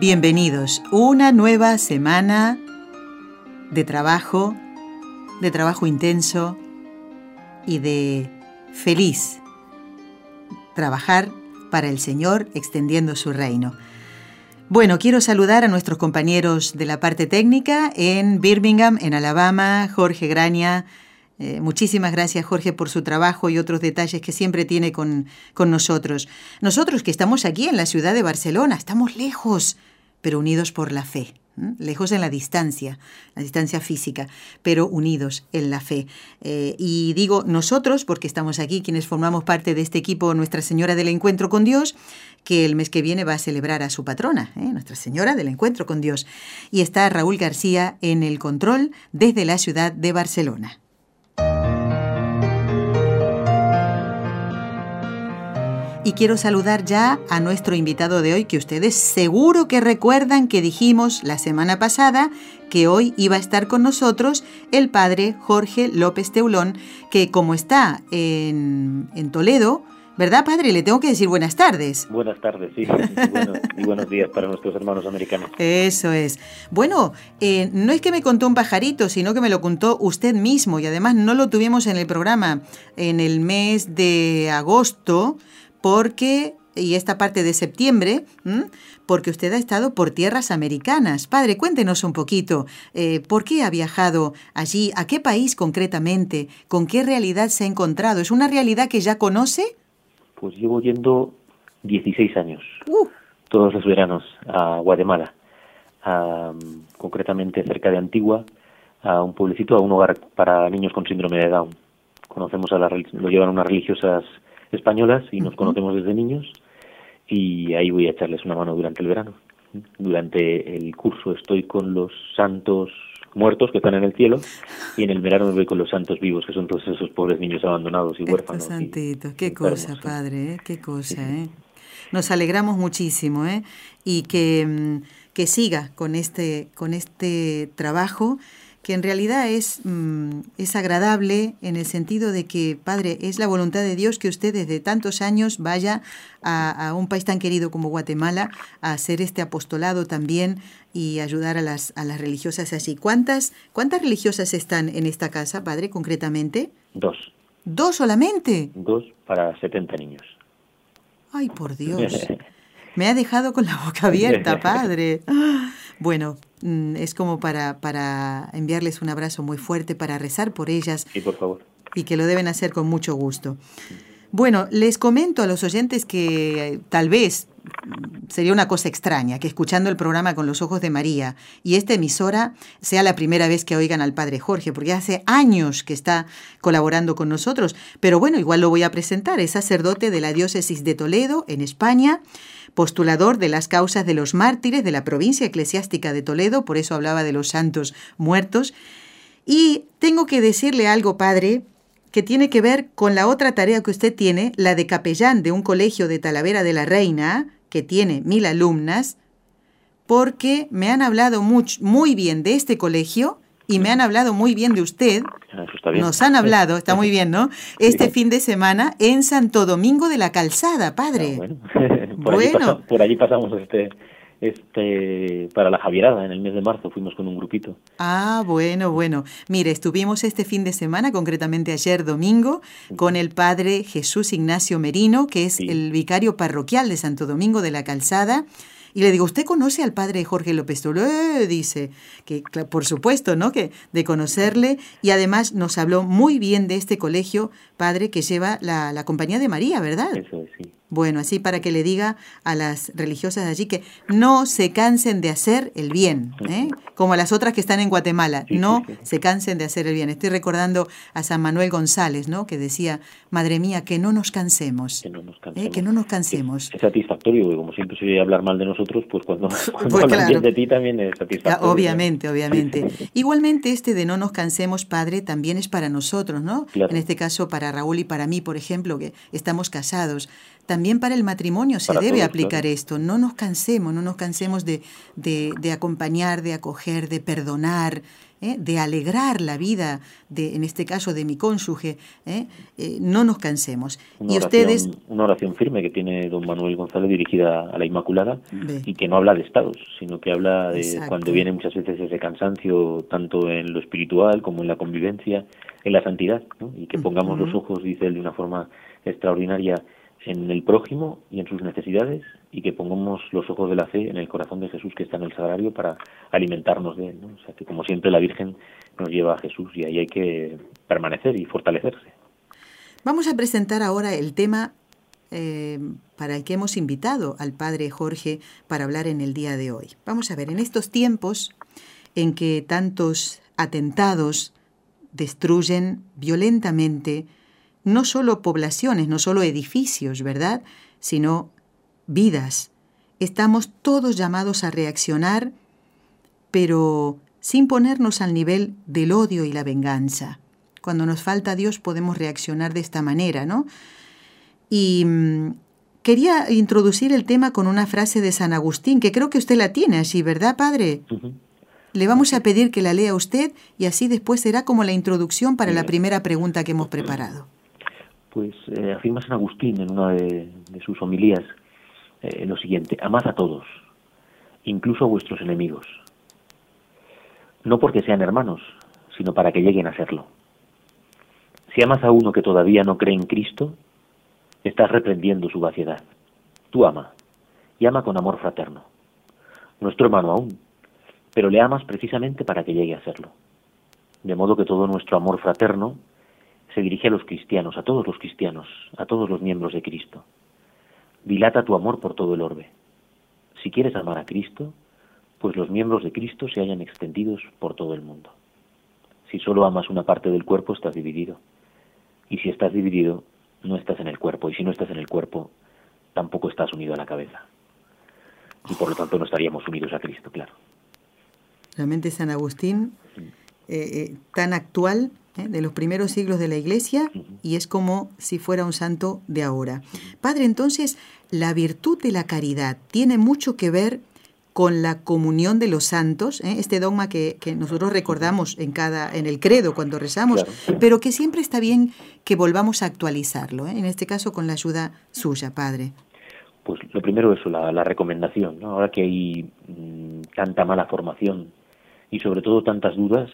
Bienvenidos, una nueva semana de trabajo, de trabajo intenso y de feliz trabajar para el Señor extendiendo su reino. Bueno, quiero saludar a nuestros compañeros de la parte técnica en Birmingham, en Alabama, Jorge Graña. Eh, muchísimas gracias Jorge por su trabajo y otros detalles que siempre tiene con, con nosotros. Nosotros que estamos aquí en la ciudad de Barcelona, estamos lejos, pero unidos por la fe lejos en la distancia, la distancia física, pero unidos en la fe. Eh, y digo nosotros, porque estamos aquí, quienes formamos parte de este equipo Nuestra Señora del Encuentro con Dios, que el mes que viene va a celebrar a su patrona, ¿eh? Nuestra Señora del Encuentro con Dios. Y está Raúl García en el control desde la ciudad de Barcelona. Y quiero saludar ya a nuestro invitado de hoy, que ustedes seguro que recuerdan que dijimos la semana pasada que hoy iba a estar con nosotros el padre Jorge López Teulón, que como está en, Toledo, ¿Verdad, padre? Le tengo que decir buenas tardes. Buenas tardes, sí. Y, buenos días para nuestros hermanos americanos. Eso es. Bueno, eh, no es que me contó un pajarito, sino que me lo contó usted mismo y además no lo tuvimos en el programa en el mes de agosto porque, y esta parte de septiembre, porque usted ha estado por tierras americanas. Padre, cuéntenos un poquito, eh, ¿por qué ha viajado allí? ¿A qué país concretamente? ¿Con qué realidad se ha encontrado? ¿Es una realidad que ya conoce? Pues llevo yendo 16 años, uh. todos los veranos, a Guatemala, concretamente cerca de Antigua, a un pueblecito, a un hogar para niños con síndrome de Down. Conocemos a las, lo llevan unas religiosas españolas y nos conocemos desde niños y ahí voy a echarles una mano durante el verano. Durante el curso estoy con los santos muertos que están en el cielo y en el verano me voy con los santos vivos que son todos esos pobres niños abandonados y huérfanos. Santitos, qué cosa, padre, ¿eh? qué cosa, ¿eh? Nos alegramos muchísimo, ¿eh? Y que, mm, que siga con este, con este trabajo que en realidad es, mm, es agradable en el sentido de que, Padre, es la voluntad de Dios que usted desde tantos años vaya a, un país tan querido como Guatemala a hacer este apostolado también y ayudar a las, a las religiosas allí. ¿Cuántas, ¿Cuántas religiosas están en esta casa, Padre, concretamente? Dos. ¿Dos solamente? Dos para 70 niños. Ay, por Dios. Me ha dejado con la boca abierta, Padre. Bueno, mm, es como para, para enviarles un abrazo muy fuerte, para rezar por ellas. Y por favor. Y que lo deben hacer con mucho gusto. Bueno, les comento a los oyentes que eh, tal vez sería una cosa extraña que escuchando el programa con los ojos de María y esta emisora sea la primera vez que oigan al Padre Jorge, porque hace años que está colaborando con nosotros. Pero bueno, igual lo voy a presentar. Es sacerdote de la diócesis de Toledo, en España postulador de las causas de los mártires de la provincia eclesiástica de Toledo, por eso hablaba de los santos muertos. Y tengo que decirle algo, padre, que tiene que ver con la otra tarea que usted tiene, la de capellán de un colegio de Talavera de la Reina, que tiene mil alumnas, porque me han hablado muy bien de este colegio y me han hablado muy bien de usted. Ah, Nos han hablado, está muy bien, ¿no? Este fin de semana en Santo Domingo de la Calzada, padre. Ah, bueno, por, Allí pasamos este, este, para la Javierada en el mes de marzo, fuimos con un grupito. Ah, bueno, bueno. Mire, estuvimos este fin de semana, concretamente ayer domingo, con el padre Jesús Ignacio Merino, que es el vicario parroquial de Santo Domingo de la Calzada. Y le digo, ¿usted conoce al padre Jorge López Tolé? Dice, que por supuesto, ¿no? Que de conocerle y además nos habló muy bien de este colegio, padre, que lleva la, la compañía de María, ¿verdad? Eso sí. Bueno, así para que le diga a las religiosas de allí que no se cansen de hacer el bien, ¿eh? como a las otras que están en Guatemala, no se cansen de hacer el bien. Estoy recordando a San Manuel González, ¿no? que decía, madre mía, que no nos cansemos, que no nos cansemos. ¿eh? Que no nos cansemos. Es, satisfactorio, como siempre se oye hablar mal de nosotros, pues cuando, cuando pues bien de ti también es satisfactorio. Obviamente, obviamente. Igualmente este de no nos cansemos, padre, también es para nosotros, ¿no? En este caso para Raúl y para mí, por ejemplo, que estamos casados. También para el matrimonio se debe aplicar esto. No nos cansemos, no nos cansemos de, de, acompañar, de acoger, de perdonar, ¿eh? de alegrar la vida, de, en este caso de mi cónyuge. ¿eh? Eh, no nos cansemos. Una y oración, ustedes. Una oración firme que tiene don Manuel González dirigida a la Inmaculada y que no habla de estados, sino que habla de cuando viene muchas veces ese cansancio, tanto en lo espiritual como en la convivencia, en la santidad, y que pongamos los ojos, dice él de una forma extraordinaria, en el prójimo y en sus necesidades y que pongamos los ojos de la fe en el corazón de Jesús que está en el sagrario para alimentarnos de él. O sea que como siempre la Virgen nos lleva a Jesús y ahí hay que permanecer y fortalecerse. Vamos a presentar ahora el tema eh, para el que hemos invitado al Padre Jorge para hablar en el día de hoy. Vamos a ver, en estos tiempos en que tantos atentados destruyen violentamente no solo poblaciones, no solo edificios, ¿verdad? Sino vidas. Estamos todos llamados a reaccionar, pero sin ponernos al nivel del odio y la venganza. Cuando nos falta Dios podemos reaccionar de esta manera, ¿no? Y mm, quería introducir el tema con una frase de San Agustín, que creo que usted la tiene así, ¿verdad, padre? Le vamos a pedir que la lea usted y así después será como la introducción para la primera pregunta que hemos preparado pues eh, afirma San Agustín en una de, sus homilías eh, lo siguiente, amad a todos, incluso a vuestros enemigos, no porque sean hermanos, sino para que lleguen a serlo. Si amas a uno que todavía no cree en Cristo, estás reprendiendo su vaciedad. Tú ama, y ama con amor fraterno. Nuestro hermano aún, pero le amas precisamente para que llegue a serlo. De modo que todo nuestro amor fraterno se dirige a los cristianos, a todos los cristianos, a todos los miembros de Cristo. Dilata tu amor por todo el orbe. Si quieres amar a Cristo, pues los miembros de Cristo se hayan extendidos por todo el mundo. Si solo amas una parte del cuerpo, estás dividido. Y si estás dividido, no estás en el cuerpo. Y si no estás en el cuerpo, tampoco estás unido a la cabeza. Y por lo tanto no estaríamos unidos a Cristo, claro. Realmente San Agustín, eh, tan actual ¿eh? de los primeros siglos de la Iglesia y es como si fuera un santo de ahora. Padre, entonces, la virtud de la caridad tiene mucho que ver con la comunión de los santos, ¿eh? este dogma que, nosotros recordamos en cada en el credo cuando rezamos, pero que siempre está bien que volvamos a actualizarlo, ¿eh? en este caso con la ayuda suya, Padre. Pues lo primero es la, la recomendación, ahora que hay mm, tanta mala formación y sobre todo tantas dudas,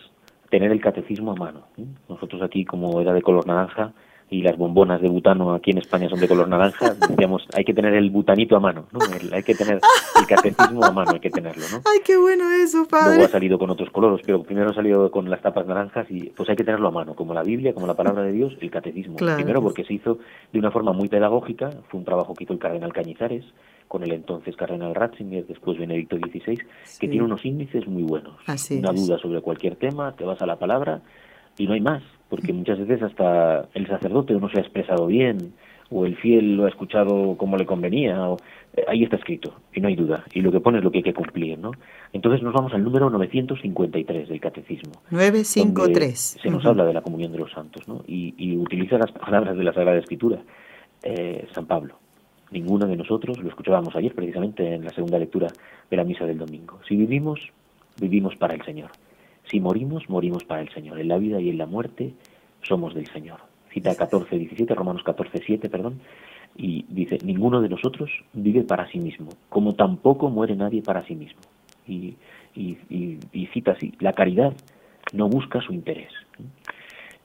tener el catecismo a mano. Nosotros aquí, como era de color naranja, y las bombonas de butano aquí en España son de color naranja, decíamos, hay que tener el butanito a mano, ¿no? hay que tener el catecismo a mano, hay que tenerlo, ¿no? ¡Ay, qué bueno eso, padre! Luego ha salido con otros colores, pero primero ha salido con las tapas naranjas y pues hay que tenerlo a mano, como la Biblia, como la palabra de Dios, el catecismo. Primero porque se hizo de una forma muy pedagógica, fue un trabajo que hizo el cardenal Cañizares, con el entonces cardenal Ratzinger, después Benedicto XVI, que tiene unos índices muy buenos. una duda sobre cualquier tema, te vas a la palabra y no hay más, porque muchas veces hasta el sacerdote no se ha expresado bien, o el fiel lo ha escuchado como le convenía, o, eh, ahí está escrito, y no hay duda, y lo que pone es lo que hay que cumplir, ¿no? Entonces nos vamos al número 953 del Catecismo. 953. Se nos habla de la comunión de los santos, ¿no? Y, y utiliza las palabras de la Sagrada Escritura, eh, San Pablo. Ninguno de nosotros, lo escuchábamos ayer precisamente en la segunda lectura de la misa del domingo. Si vivimos, vivimos para el Señor. Si morimos, morimos para el Señor. En la vida y en la muerte somos del Señor. Cita 14, 17, Romanos 14, 7, perdón, y dice, ninguno de nosotros vive para sí mismo, como tampoco muere nadie para sí mismo. Y, y, cita así, la caridad no busca su interés.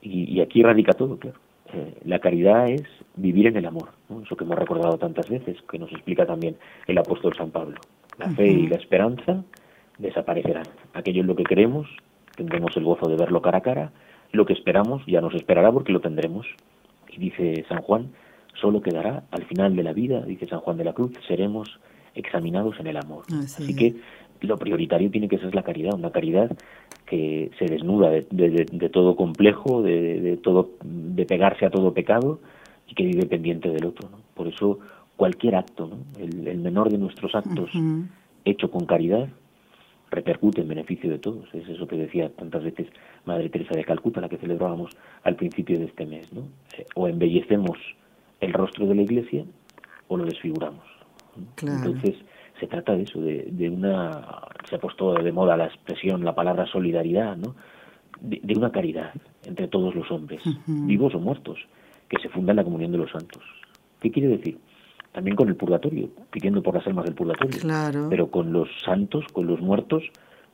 Y, aquí radica todo, claro. Eh, la caridad es vivir en el amor, eso que hemos recordado tantas veces, que nos explica también el apóstol San Pablo. La fe y la esperanza desaparecerán. Aquello es lo que queremos, tendremos el gozo de verlo cara a cara, lo que esperamos ya nos esperará porque lo tendremos. Y dice San Juan, solo quedará al final de la vida, dice San Juan de la Cruz, seremos examinados en el amor. Así, que lo prioritario tiene que ser la caridad, una caridad que se desnuda de, todo complejo, de, todo, de pegarse a todo pecado y que vive pendiente del otro. Por eso cualquier acto, el, menor de nuestros actos hecho con caridad, repercute en beneficio de todos. Es eso que decía tantas veces Madre Teresa de Calcuta, la que celebrábamos al principio de este mes. ¿no? Eh, o embellecemos el rostro de la Iglesia o lo desfiguramos. Entonces, se trata de eso, de, una, se ha puesto de moda la expresión, la palabra solidaridad, ¿no? De, una caridad entre todos los hombres, vivos o muertos, que se funda en la comunión de los santos. ¿Qué quiere decir? También con el purgatorio, pidiendo por las almas del purgatorio, pero con los santos, con los muertos,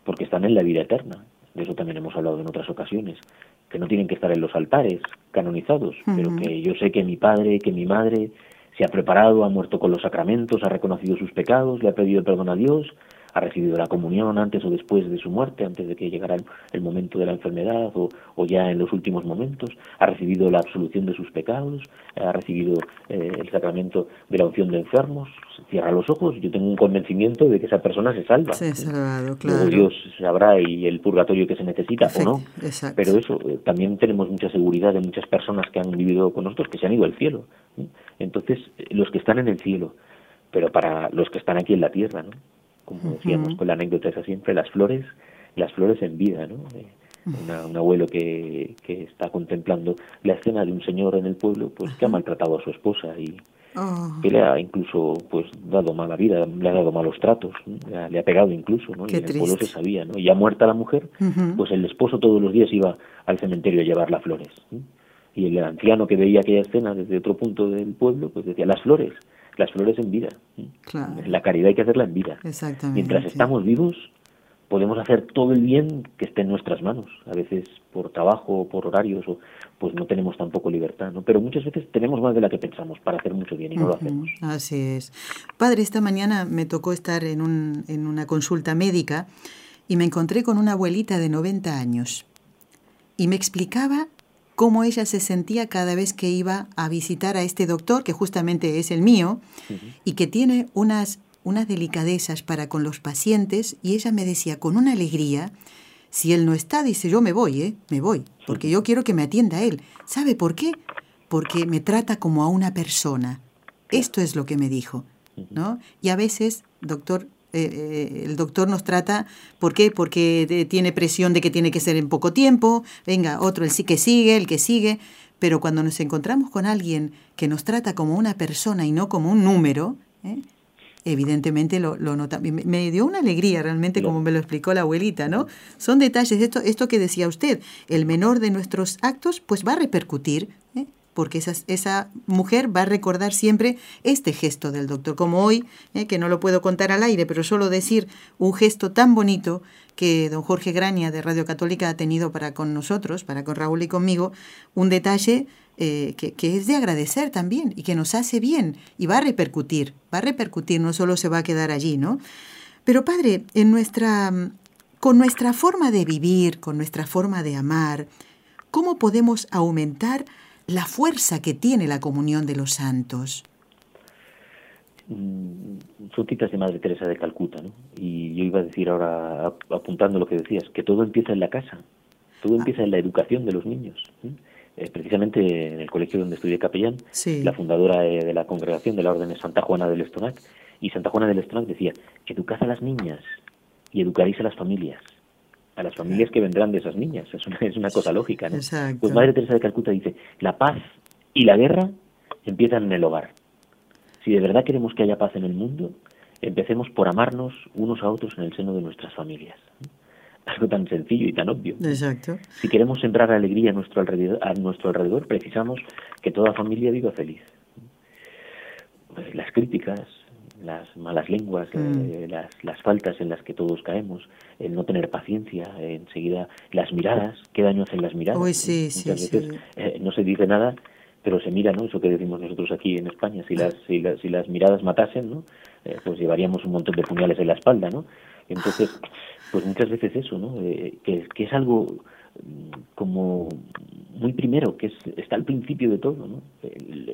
porque están en la vida eterna. De eso también hemos hablado en otras ocasiones, que no tienen que estar en los altares canonizados, pero que yo sé que mi padre, que mi madre se ha preparado, ha muerto con los sacramentos, ha reconocido sus pecados, le ha pedido perdón a Dios, ha recibido la comunión antes o después de su muerte, antes de que llegara el, momento de la enfermedad o, o, ya en los últimos momentos, ha recibido la absolución de sus pecados, ha recibido eh, el sacramento de la unción de enfermos, cierra los ojos, yo tengo un convencimiento de que esa persona se salva. Se salvado, claro. Dios sabrá y el purgatorio que se necesita o no. Pero eso, eh, también tenemos mucha seguridad de muchas personas que han vivido con nosotros, que se han ido al cielo. Entonces, eh, los que están en el cielo, pero para los que están aquí en la tierra, ¿no? Como decíamos con la anécdota esa siempre, las flores, las flores en vida, ¿no? un abuelo que, que está contemplando la escena de un señor en el pueblo pues que ha maltratado a su esposa y oh. que le ha incluso pues dado mala vida le ha dado malos tratos le, ha, pegado incluso no y en el pueblo se sabía no y ya muerta la mujer pues el esposo todos los días iba al cementerio a llevar las flores y el anciano que veía aquella escena desde otro punto del pueblo pues decía las flores las flores en vida. La caridad hay que hacerla en vida. Mientras estamos vivos, podemos hacer todo el bien que esté en nuestras manos. A veces por trabajo, por horarios, o, pues no tenemos tampoco libertad, ¿no? Pero muchas veces tenemos más de la que pensamos para hacer mucho bien y no lo hacemos. Así es. Padre, esta mañana me tocó estar en, un, en una consulta médica y me encontré con una abuelita de 90 años y me explicaba cómo ella se sentía cada vez que iba a visitar a este doctor, que justamente es el mío, y que tiene unas, unas delicadezas para con los pacientes, y ella me decía con una alegría, si él no está, dice, yo me voy, ¿eh? Me voy, porque yo quiero que me atienda él. ¿Sabe por qué? Porque me trata como a una persona. Esto es lo que me dijo, ¿no? Y a veces, doctor, eh, eh, el doctor nos trata, ¿por qué? Porque tiene presión de que tiene que ser en poco tiempo, venga, otro, el sí que sigue, el que sigue, pero cuando nos encontramos con alguien que nos trata como una persona y no como un número, ¿eh? evidentemente lo, lo nota. Me, dio una alegría realmente como me lo explicó la abuelita, ¿no? Son detalles, esto, esto que decía usted, el menor de nuestros actos pues va a repercutir porque esa, esa mujer va a recordar siempre este gesto del doctor, como hoy, eh, que no lo puedo contar al aire, pero solo decir un gesto tan bonito que don Jorge Graña de Radio Católica ha tenido para con nosotros, para con Raúl y conmigo, un detalle eh, que, que, es de agradecer también y que nos hace bien y va a repercutir, va a repercutir, no solo se va a quedar allí, ¿no? Pero padre, en nuestra, con nuestra forma de vivir, con nuestra forma de amar, ¿cómo podemos aumentar la fuerza que tiene la comunión de los santos. Mm, son citas de Madre Teresa de Calcuta, ¿no? Y yo iba a decir ahora, apuntando lo que decías, que todo empieza en la casa, todo empieza en la educación de los niños. Eh, precisamente en el colegio donde estudié capellán, la fundadora de, la congregación de la Orden es Santa Juana del Estonac, y Santa Juana del Estonac decía, educad a las niñas y educaréis a las familias a las familias que vendrán de esas niñas. Es una, es una cosa lógica, ¿no? Pues Madre Teresa de Calcuta dice, la paz y la guerra empiezan en el hogar. Si de verdad queremos que haya paz en el mundo, empecemos por amarnos unos a otros en el seno de nuestras familias. Algo tan sencillo y tan obvio. Exacto. Si queremos sembrar alegría a nuestro alrededor, a nuestro alrededor precisamos que toda familia viva feliz. Pues las críticas, las malas lenguas, mm. eh, las, las, faltas en las que todos caemos, el no tener paciencia, enseguida las miradas, qué daño hacen las miradas. Muchas veces eh, no se dice nada, pero se mira, ¿no? Eso que decimos nosotros aquí en España, si las, si las, si las miradas matasen, ¿no? Eh, pues llevaríamos un montón de puñales en la espalda, ¿no? Entonces, pues muchas veces eso, ¿no? que, que es algo como muy primero, que es, está al principio de todo. ¿no?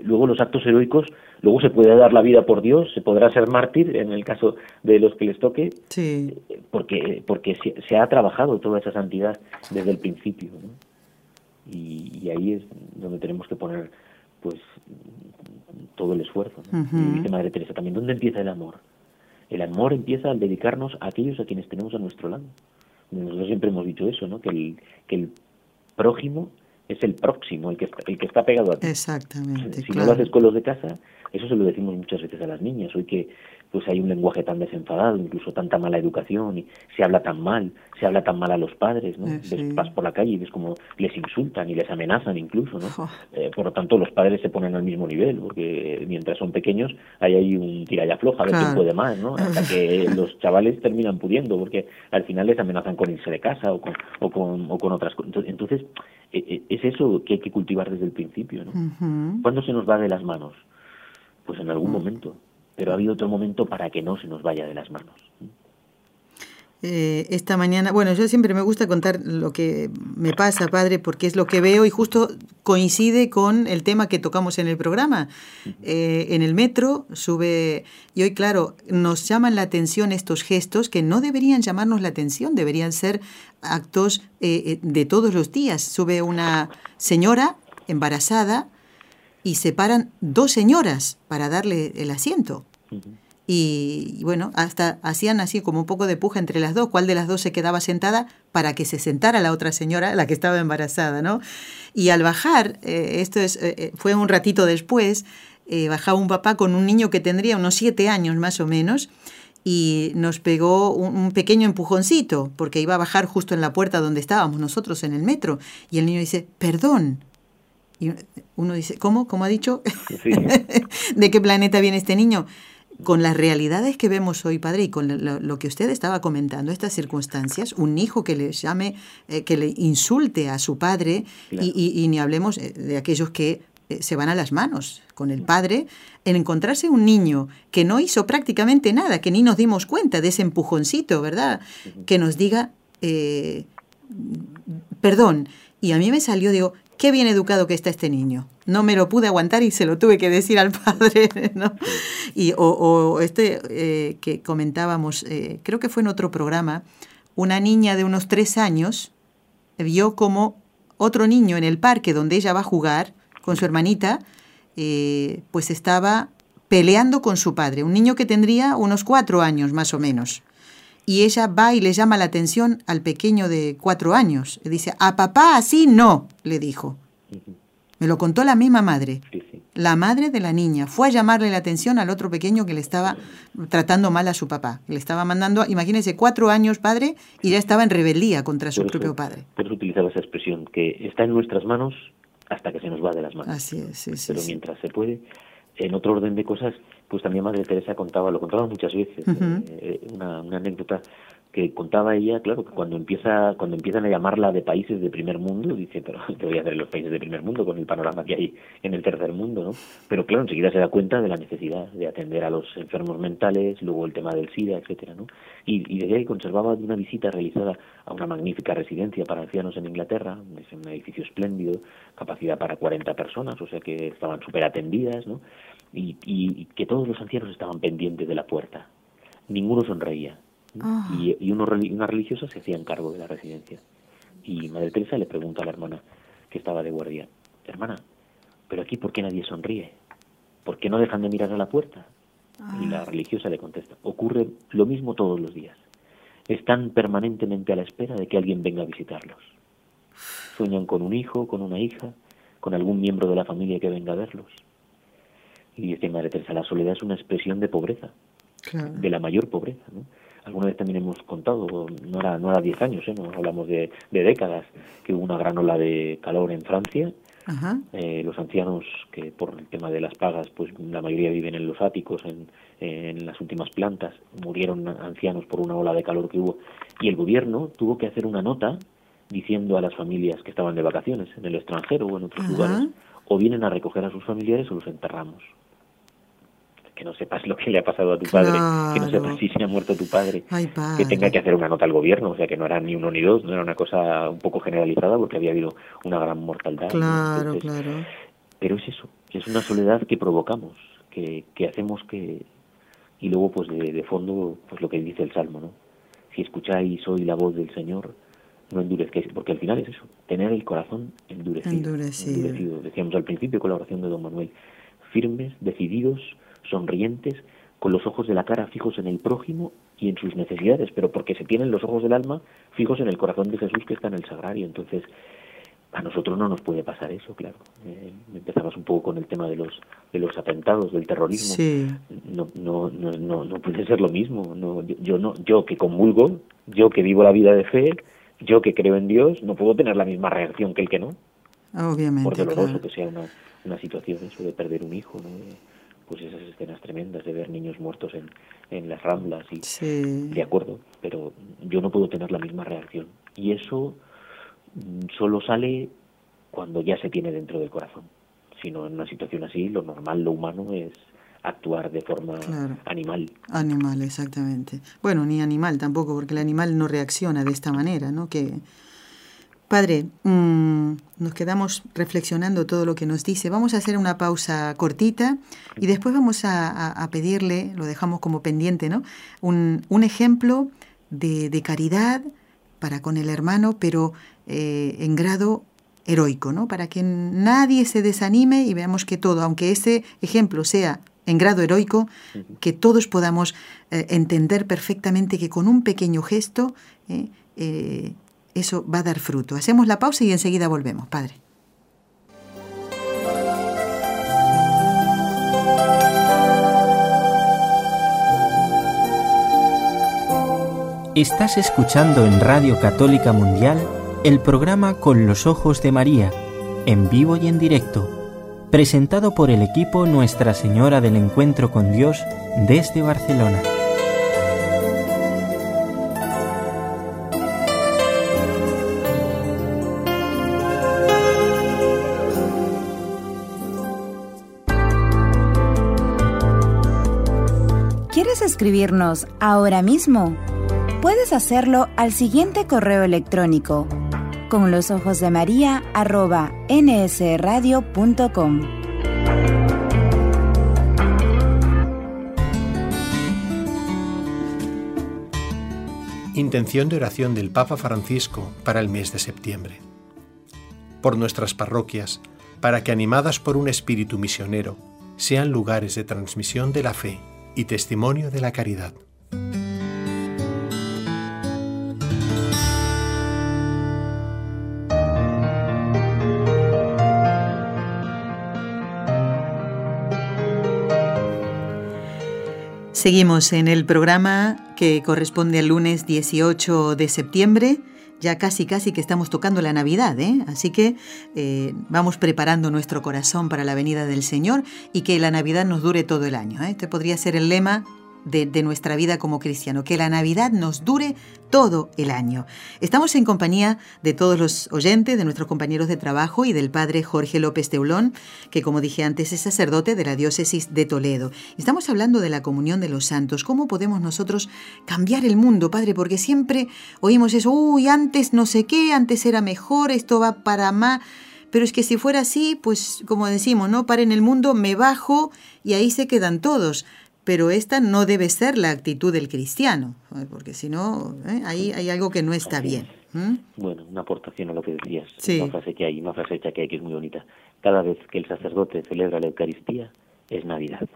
Luego los actos heroicos, luego se puede dar la vida por Dios, se podrá ser mártir en el caso de los que les toque, sí. porque, porque se, ha trabajado toda esa santidad desde el principio. ¿no? Y, ahí es donde tenemos que poner pues todo el esfuerzo. Y dice Madre Teresa también, ¿dónde empieza el amor? El amor empieza al dedicarnos a aquellos a quienes tenemos a nuestro lado. Nosotros siempre hemos dicho eso, ¿no? Que el, que el prójimo es el próximo, el que, el que está pegado a ti. Exactamente. Si no lo haces con los de casa, eso se lo decimos muchas veces a las niñas. Hoy que pues hay un lenguaje tan desenfadado, incluso tanta mala educación, y se habla tan mal, se habla tan mal a los padres, ¿no? Eh, vas por la calle y ves como les insultan y les amenazan incluso, ¿no? Eh, por lo tanto, los padres se ponen al mismo nivel, porque mientras son pequeños hay ahí un tiralla floja, a ver quién puede más, ¿no? Hasta que los chavales terminan pudiendo, porque al final les amenazan con irse de casa o con, o con, o con otras cosas. Entonces, e, e, es eso que hay que cultivar desde el principio, ¿no? ¿Cuándo se nos va de las manos? Pues en algún mm. momento pero ha habido otro momento para que no se nos vaya de las manos. Eh, esta mañana, bueno, yo siempre me gusta contar lo que me pasa, padre, porque es lo que veo y justo coincide con el tema que tocamos en el programa. Eh, en el metro sube, y hoy, claro, nos llaman la atención estos gestos que no deberían llamarnos la atención, deberían ser actos eh, de todos los días. Sube una señora embarazada y se paran dos señoras para darle el asiento. Y, bueno, hasta hacían así como un poco de puja entre las dos, cuál de las dos se quedaba sentada para que se sentara la otra señora, la que estaba embarazada, ¿no? Y al bajar, eh, esto es, eh, eh, fue un ratito después, bajaba un papá con un niño que tendría unos siete años más o menos, y nos pegó un, un, pequeño empujoncito, porque iba a bajar justo en la puerta donde estábamos nosotros en el metro, y el niño dice, perdón, y uno dice, ¿cómo? ¿Cómo ha dicho? ¿De qué planeta viene este niño? Con las realidades que vemos hoy, padre, y con lo, que usted estaba comentando, estas circunstancias, un hijo que le llame, eh, que le insulte a su padre, y, ni hablemos eh, de aquellos que eh, se van a las manos con el padre, en encontrarse un niño que no hizo prácticamente nada, que ni nos dimos cuenta de ese empujoncito, ¿verdad? Que nos diga, perdón. Y a mí me salió, digo, qué bien educado que está este niño. No me lo pude aguantar y se lo tuve que decir al padre, ¿no? Y, o, este eh, que comentábamos, eh, creo que fue en otro programa, una niña de unos tres años vio como otro niño en el parque donde ella va a jugar con su hermanita, eh, pues estaba peleando con su padre, un niño que tendría unos cuatro años más o menos y ella va y le llama la atención al pequeño de cuatro años. Le dice, a papá así no, le dijo. Me lo contó la misma madre. La madre de la niña fue a llamarle la atención al otro pequeño que le estaba tratando mal a su papá. Le estaba mandando, imagínense, cuatro años padre y ya estaba en rebeldía contra su propio padre. Utilizaba esa expresión, que está en nuestras manos hasta que se nos va de las manos. Así es, sí, Pero mientras se puede, en otro orden de cosas, pues también Madre Teresa contaba, lo contaba muchas veces, eh, eh, una, anécdota que contaba ella, claro, que cuando empieza cuando empiezan a llamarla de países de primer mundo, dice, pero ¿qué voy a hacer en los países de primer mundo con el panorama que hay en el tercer mundo, no? Pero claro, enseguida se da cuenta de la necesidad de atender a los enfermos mentales, luego el tema del SIDA, etcétera, ¿no? Y, y desde ahí conservaba una visita realizada a una magnífica residencia para ancianos en Inglaterra, es un edificio espléndido, capacidad para 40 personas, o sea que estaban súper atendidas, ¿no? Y, y, que todos los ancianos estaban pendientes de la puerta. Ninguno sonreía. Ah. Y, y uno, una religiosa se hacían cargo de la residencia. Y Madre Teresa le pregunta a la hermana que estaba de guardia, hermana, pero aquí ¿por qué nadie sonríe? ¿Por qué no dejan de mirar a la puerta? Y la ah. religiosa le contesta, ocurre lo mismo todos los días. Están permanentemente a la espera de que alguien venga a visitarlos. Sueñan con un hijo, con una hija, con algún miembro de la familia que venga a verlos. Y dice Madre Teresa, la soledad es una expresión de pobreza, de la mayor pobreza. ¿no? Alguna vez también hemos contado, no era, no era 10 años, ¿eh? no hablamos de, décadas, que hubo una gran ola de calor en Francia. Eh, los ancianos que por el tema de las pagas, pues la mayoría viven en los áticos, en, en las últimas plantas, murieron ancianos por una ola de calor que hubo. Y el gobierno tuvo que hacer una nota diciendo a las familias que estaban de vacaciones en el extranjero o en otros lugares, o vienen a recoger a sus familiares o los enterramos que no sepas lo que le ha pasado a tu padre, que no sepas si se ha muerto tu padre, que tenga que hacer una nota al gobierno, o sea que no era ni uno ni dos, no era una cosa un poco generalizada porque había habido una gran mortalidad. Claro, claro. Pero es eso, es una soledad que provocamos, que, que hacemos que... Y luego, pues de, de fondo, pues lo que dice el Salmo, ¿no? Si escucháis hoy la voz del Señor, no endurezcáis, porque al final es eso, tener el corazón endurecido. Endurecido. Decíamos al principio con la oración de don Manuel, firmes, decididos, sonrientes, con los ojos de la cara fijos en el prójimo y en sus necesidades, pero porque se tienen los ojos del alma fijos en el corazón de Jesús que está en el sagrario. Entonces, a nosotros no nos puede pasar eso, claro. Eh, empezabas un poco con el tema de los de los atentados, del terrorismo. No, no, no, no, puede ser lo mismo. No, yo, no, yo que comulgo, yo que vivo la vida de fe, yo que creo en Dios, no puedo tener la misma reacción que el que no. Obviamente. Por doloroso que sea una, una situación eso de perder un hijo, ¿no? Pues esas escenas tremendas de ver niños muertos en, en las ramblas y de acuerdo, pero yo no puedo tener la misma reacción y eso mm, solo sale cuando ya se tiene dentro del corazón. Sino en una situación así, lo normal, lo humano es actuar de forma animal. Animal, exactamente. Bueno, ni animal tampoco, porque el animal no reacciona de esta manera, ¿no? Que, Padre, mm, nos quedamos reflexionando todo lo que nos dice. Vamos a hacer una pausa cortita y después vamos a, pedirle, lo dejamos como pendiente, ¿no? Un, ejemplo de, caridad para con el hermano, pero eh, en grado heroico, ¿no? Para que nadie se desanime y veamos que todo, aunque ese ejemplo sea en grado heroico, que todos podamos eh, entender perfectamente que con un pequeño gesto eh, eh, eso va a dar fruto. Hacemos la pausa y enseguida volvemos, Padre. Estás escuchando en Radio Católica Mundial el programa Con los Ojos de María, en vivo y en directo presentado por el equipo Nuestra Señora del Encuentro con Dios desde Barcelona. Escribirnos ahora mismo? Puedes hacerlo al siguiente correo electrónico con los ojos de María nsradio.com. Intención de oración del Papa Francisco para el mes de septiembre. Por nuestras parroquias, para que animadas por un espíritu misionero, sean lugares de transmisión de la fe y testimonio de la caridad. Seguimos en el programa que corresponde al lunes 18 de septiembre. Ya casi, casi que estamos tocando la Navidad, ¿eh? Así que eh, vamos preparando nuestro corazón para la venida del Señor y que la Navidad nos dure todo el año. ¿eh? Este podría ser el lema de, nuestra vida como cristiano, que la Navidad nos dure todo el año. Estamos en compañía de todos los oyentes, de nuestros compañeros de trabajo y del padre Jorge López Teulón, que como dije antes es sacerdote de la diócesis de Toledo. Estamos hablando de la comunión de los santos, cómo podemos nosotros cambiar el mundo, padre, porque siempre oímos eso, uy, antes no sé qué, antes era mejor, esto va para más. Pero es que si fuera así, pues como decimos, no para en el mundo, me bajo y ahí se quedan todos pero esta no debe ser la actitud del cristiano, porque si no, ¿eh? ahí hay algo que no está bien. Bueno, una aportación a lo que decías, una frase que hay, una frase hecha que hay que es muy bonita. Cada vez que el sacerdote celebra la Eucaristía es Navidad.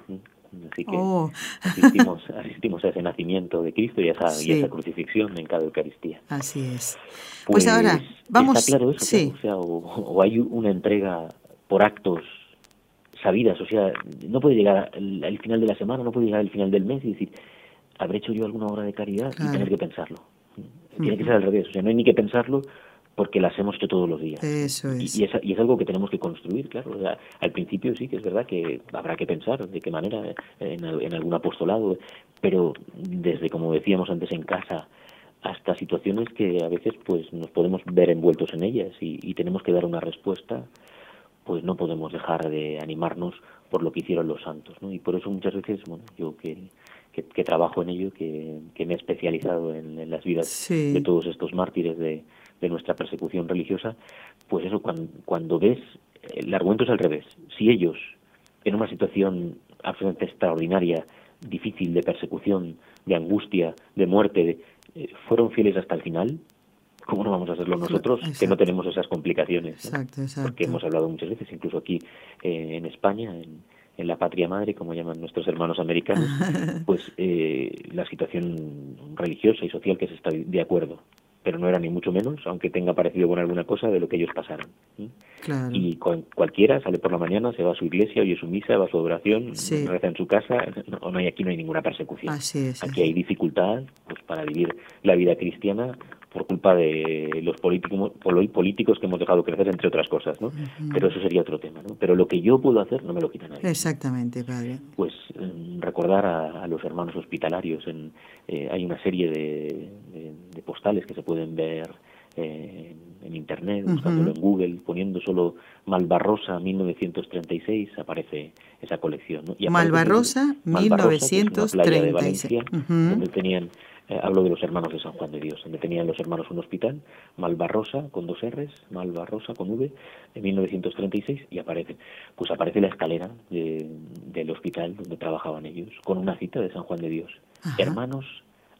Así que oh. asistimos, a ese nacimiento de Cristo y a esa, y esa crucifixión en cada Eucaristía. Así es. Pues, ahora, pues, vamos... Está claro eso, o hay una entrega por actos sabidas, o sea, no puede llegar al, final de la semana, no puede llegar al final del mes y decir, ¿habré hecho yo alguna obra de caridad? Y tener que pensarlo. Tiene que ser al revés, o sea, no hay ni que pensarlo porque las hemos hecho todos los días. Eso es. Y, y, es, algo que tenemos que construir, claro. al principio sí que es verdad que habrá que pensar de qué manera eh, en, en algún apostolado, pero desde, como decíamos antes, en casa hasta situaciones que a veces pues nos podemos ver envueltos en ellas y, y tenemos que dar una respuesta pues no podemos dejar de animarnos por lo que hicieron los santos, ¿no? Y por eso muchas veces, bueno, yo que, que, trabajo en ello, que, me he especializado en, las vidas de todos estos mártires de, de, nuestra persecución religiosa, pues eso, cuando, cuando ves, el argumento es al revés. Si ellos, en una situación absolutamente extraordinaria, difícil de persecución, de angustia, de muerte, eh, fueron fieles hasta el final, ¿cómo no vamos a hacerlo nosotros que no tenemos esas complicaciones? Porque hemos hablado muchas veces, incluso aquí eh, en España, en, la patria madre, como llaman nuestros hermanos americanos, pues eh, la situación religiosa y social que se está de acuerdo pero no era ni mucho menos, aunque tenga parecido con alguna cosa de lo que ellos pasaron. Y cualquiera sale por la mañana, se va a su iglesia, oye su misa, va a su oración, reza en su casa, no, no hay aquí no hay ninguna persecución. aquí hay dificultad pues para vivir la vida cristiana por culpa de los políticos, políticos que hemos dejado crecer, entre otras cosas, ¿no? Pero eso sería otro tema, ¿no? Pero lo que yo puedo hacer no me lo quita nadie. Exactamente, padre. Pues mm, recordar a, los hermanos hospitalarios. En, eh, hay una serie de, postales que se pueden ver eh, en internet, buscándolo en Google, poniendo solo Malvarrosa 1936, aparece esa colección. ¿no? Y Malvarrosa, 1936. donde tenían eh, hablo de los hermanos de San Juan de Dios, donde tenían los hermanos un hospital, Malvarrosa, con dos R's, Malvarrosa, con V, en 1936, y aparece, pues aparece la escalera del hospital donde trabajaban ellos, con una cita de San Juan de Dios. Hermanos,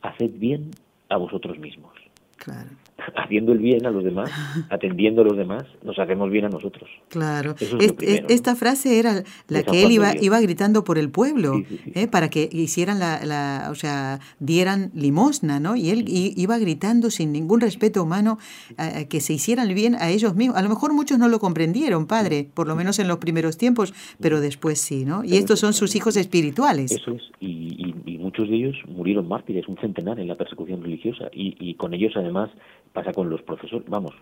haced bien a vosotros mismos. Haciendo el bien a los demás, atendiendo a los demás, nos hacemos bien a nosotros. Claro. esta frase era la que él iba, iba gritando por el pueblo, ¿eh? para que hicieran la, o sea, dieran limosna, ¿no? Y él iba gritando sin ningún respeto humano que se hicieran el bien a ellos mismos. A lo mejor muchos no lo comprendieron, padre, por lo menos en los primeros tiempos, pero después sí, ¿no? Y estos son sus hijos espirituales. Eso es, y, muchos de ellos murieron mártires, un centenar en la persecución religiosa, y, y con ellos además pasa con los profesores, vamos,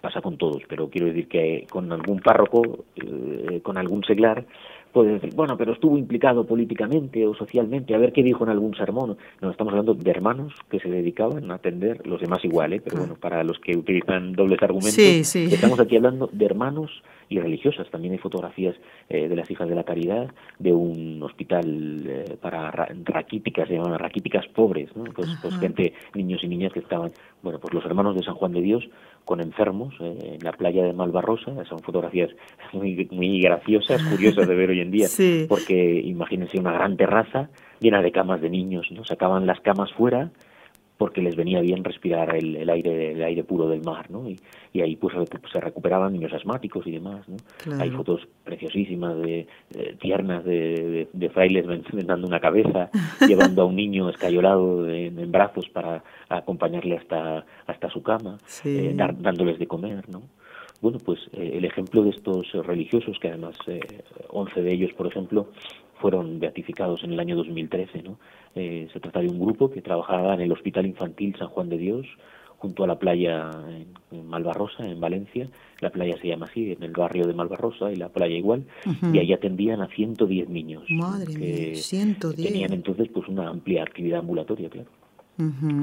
pasa con todos, pero quiero decir que con algún párroco, eh, con algún seglar, puede decir, bueno, pero estuvo implicado políticamente o socialmente, a ver qué dijo en algún sermón. No, estamos hablando de hermanos que se dedicaban a atender, los demás igual, ¿eh? pero bueno, para los que utilizan dobles argumentos, estamos aquí hablando de hermanos y religiosas. También hay fotografías eh, de las hijas de la caridad, de un hospital eh, para raquíticas, se llaman raquíticas pobres, ¿no? Pues, pues, gente, niños y niñas que estaban, bueno, pues los hermanos de San Juan de Dios con enfermos eh, en la playa de Malvarrosa. Son fotografías muy, muy graciosas, curiosas de ver hoy en día, porque imagínense una gran terraza llena de camas de niños, ¿no? Sacaban las camas fuera porque les venía bien respirar el, aire el aire puro del mar, ¿no? Y, ahí pues se recuperaban niños asmáticos y demás, ¿no? Hay fotos preciosísimas de, tiernas de, frailes vendando una cabeza, llevando a un niño escayolado en, brazos para acompañarle hasta hasta su cama, eh, dándoles de comer, ¿no? Bueno, pues eh, el ejemplo de estos religiosos, que además eh, 11 de ellos, por ejemplo, fueron beatificados en el año 2013. ¿no? Eh, se trata de un grupo que trabajaba en el Hospital Infantil San Juan de Dios, junto a la playa en, Malvarrosa, en Valencia. La playa se llama así, en el barrio de Malvarrosa, y la playa igual. Y ahí atendían a 110 niños. Madre mía, 110. Tenían entonces pues una amplia actividad ambulatoria, claro.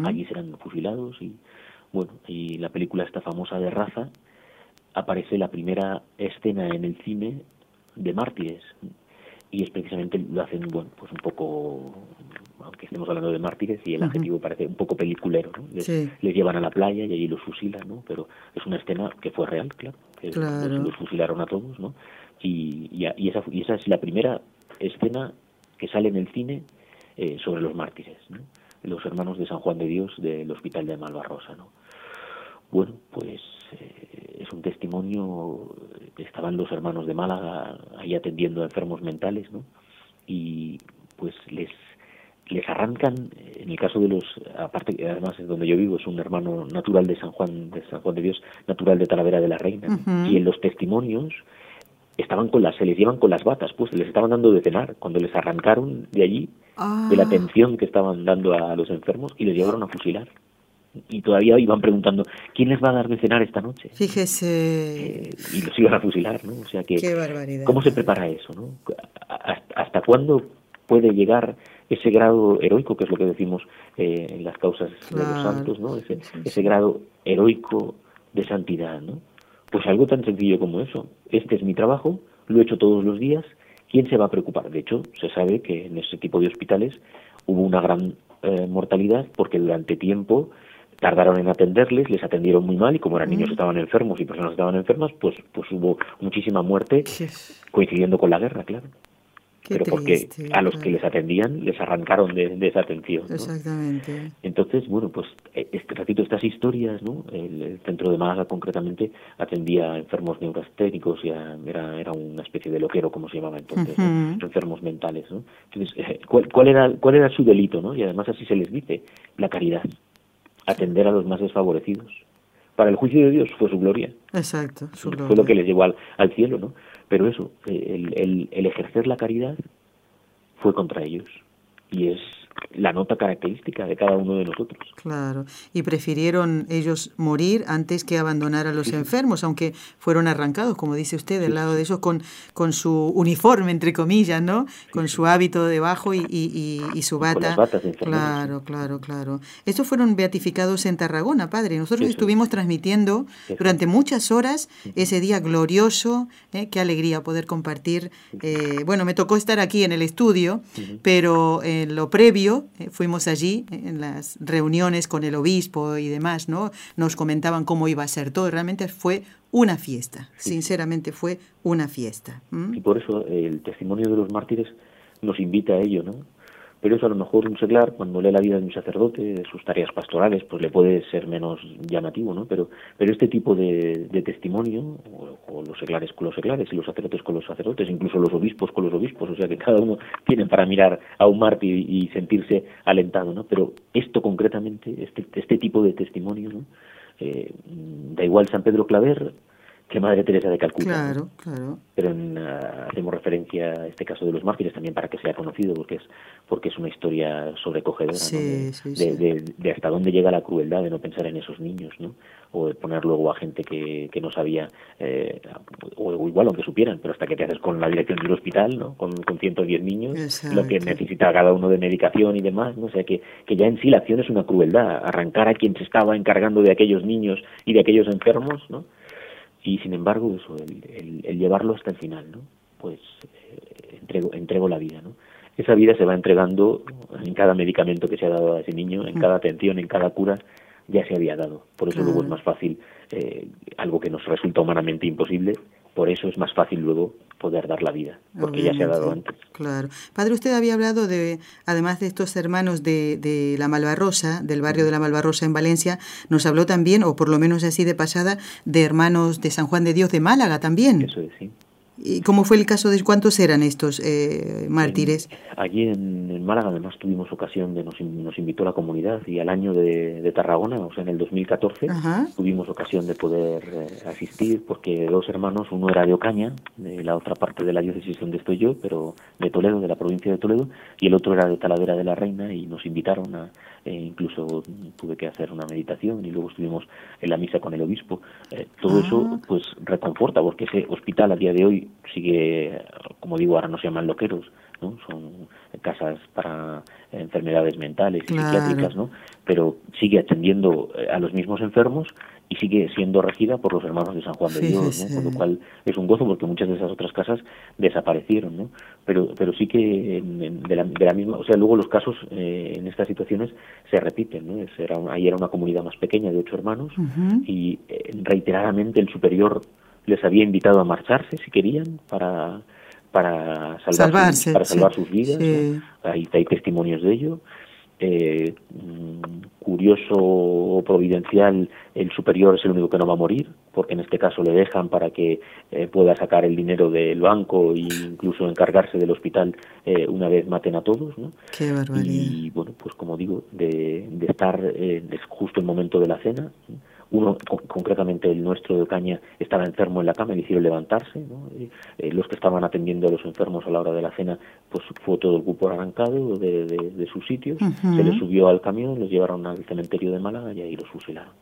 Allí serán fusilados y, bueno, y la película esta famosa de raza aparece la primera escena en el cine de mártires y es precisamente lo hacen bueno pues un poco aunque estemos hablando de mártires y el adjetivo parece un poco peliculero ¿no? les, llevan a la playa y allí los fusilan no pero es una escena que fue real claro que Los, fusilaron a todos no y, y, esa y esa es la primera escena que sale en el cine eh, sobre los mártires ¿no? los hermanos de San Juan de Dios del hospital de Malvarrosa no bueno pues eh, es un testimonio estaban los hermanos de Málaga ahí atendiendo a enfermos mentales, ¿no? Y pues les les arrancan, en el caso de los, aparte que además es donde yo vivo, es un hermano natural de San Juan, de San Juan de Dios, natural de Talavera de la Reina, y en los testimonios estaban con las, se les llevan con las batas, pues les estaban dando de cenar, cuando les arrancaron de allí, de la ah. atención que estaban dando a los enfermos, y les llevaron a fusilar y todavía iban preguntando quién les va a dar de cenar esta noche. Fíjese. Eh, y los iban a fusilar, ¿no? O sea que. Qué barbaridad. ¿Cómo se prepara eso, no? ¿Hasta, cuándo puede llegar ese grado heroico, que es lo que decimos eh, en las causas de los santos, ¿no? Ese, ese grado heroico de santidad, ¿no? Pues algo tan sencillo como eso. Este es mi trabajo, lo he hecho todos los días, ¿quién se va a preocupar? De hecho, se sabe que en ese tipo de hospitales hubo una gran eh, mortalidad porque durante tiempo tardaron en atenderles, les atendieron muy mal y como eran niños que estaban enfermos y personas que estaban enfermas, pues, pues hubo muchísima muerte coincidiendo con la guerra, claro pero porque a los que les atendían les arrancaron de, esa atención. Exactamente. Entonces, bueno, pues eh, este ratito estas historias, ¿no? El, centro de Málaga concretamente atendía a enfermos neurasténicos y era, era una especie de loquero, como se llamaba entonces, enfermos mentales, ¿no? Entonces, eh, ¿cuál, ¿cuál, era, ¿cuál era su delito, no? Y además así se les dice, la caridad, atender a los más desfavorecidos para el juicio de Dios fue su gloria. Exacto. Fue lo que les llevó al, al cielo, ¿no? Pero eso, el, el, el ejercer la caridad fue contra ellos. Y es la nota característica de cada uno de nosotros. Claro, y prefirieron ellos morir antes que abandonar a los enfermos, aunque fueron arrancados, como dice usted, del lado de ellos con, con su uniforme, entre comillas, ¿no? Con su hábito debajo y, y, y, su bata. claro, claro, claro. Estos fueron beatificados en Tarragona, padre. Nosotros estuvimos transmitiendo durante muchas horas ese día glorioso, ¿eh? qué alegría poder compartir. Eh, bueno, me tocó estar aquí en el estudio, pero en lo previo eh, fuimos allí en las reuniones con el obispo y demás, ¿no? Nos comentaban cómo iba a ser todo. Realmente fue una fiesta, sinceramente fue una fiesta. Y por eso el testimonio de los mártires nos invita a ello, ¿no? Pero eso a lo mejor un seglar cuando lee la vida de un sacerdote sus tareas pastorales pues le puede ser menos llamativo no pero pero este tipo de, testimonio o, los seglares con los seglares y los sacerdotes con los sacerdotes incluso los obispos con los obispos o sea que cada uno tiene para mirar a un mártir y, sentirse alentado no pero esto concretamente este este tipo de testimonio no eh, da igual San Pedro Claver que Madre Teresa de Calcuta. Claro, claro. Pero ah, hacemos referencia a este caso de los mártires también para que sea conocido, porque es porque es una historia sobrecogedora de, hasta dónde llega la crueldad de no pensar en esos niños, ¿no? O de poner luego a gente que, que no sabía, eh, o, igual aunque supieran, pero hasta que te haces con la dirección del hospital, ¿no? Con, con 110 niños, lo que necesita cada uno de medicación y demás, ¿no? O sea que, que ya en sí la acción es una crueldad, arrancar a quien se estaba encargando de aquellos niños y de aquellos enfermos, ¿no? Y sin embargo eso el, el, llevarlo hasta el final no pues eh, entrego entrego la vida no esa vida se va entregando en cada medicamento que se ha dado a ese niño en mm. cada atención en cada cura ya se había dado. Por eso luego es más fácil eh, algo que nos resulta humanamente imposible por eso es más fácil luego poder dar la vida, porque ya se ha dado antes. Claro. Padre, usted había hablado de, además de estos hermanos de, de la Malvarrosa, del barrio de la Malvarrosa en Valencia, nos habló también, o por lo menos así de pasada, de hermanos de San Juan de Dios de Málaga también. Eso es, sí. ¿Y cómo fue el caso de cuántos eran estos eh, mártires? allí en, Málaga además tuvimos ocasión de nos, nos invitó la comunidad y al año de, Tarragona, o sea en el 2014, tuvimos ocasión de poder eh, asistir porque dos hermanos, uno era de Ocaña, de la otra parte de la diócesis donde estoy yo, pero de Toledo, de la provincia de Toledo, y el otro era de Talavera de la Reina y nos invitaron a, e incluso tuve que hacer una meditación y luego estuvimos en la misa con el obispo. Eh, todo eso ah. pues reconforta porque ese hospital a día de hoy sigue, como digo, ahora no se llaman loqueros, ¿no? son casas para enfermedades mentales y psiquiátricas, ¿no? pero sigue atendiendo eh, a los mismos enfermos y sigue siendo regida por los hermanos de San Juan de Dios, ¿no? con lo cual es un gozo porque muchas de esas otras casas desaparecieron, ¿no? pero pero sí que de, la, de, la, misma, o sea, luego los casos eh, en estas situaciones se repiten, ¿no? era ahí era una comunidad más pequeña de ocho hermanos y eh, reiteradamente el superior les había invitado a marcharse si querían para para salvar sus, para salvar sus vidas, hay, hay testimonios de ello eh, mm, curioso o providencial, el superior es el único que no va a morir, porque en este caso le dejan para que eh, pueda sacar el dinero del banco e incluso encargarse del hospital eh, una vez maten a todos. ¿no? Y bueno, pues como digo, de, de estar eh, justo el momento de la cena, uno, concretamente el nuestro de Ocaña, estaba enfermo en la cama y le hicieron levantarse. Eh, los que estaban atendiendo a los enfermos a la hora de la cena, pues fue todo el grupo arrancado de, de, sus sitios, se les subió al camión, los llevaron al cementerio de Málaga y ahí los fusilaron.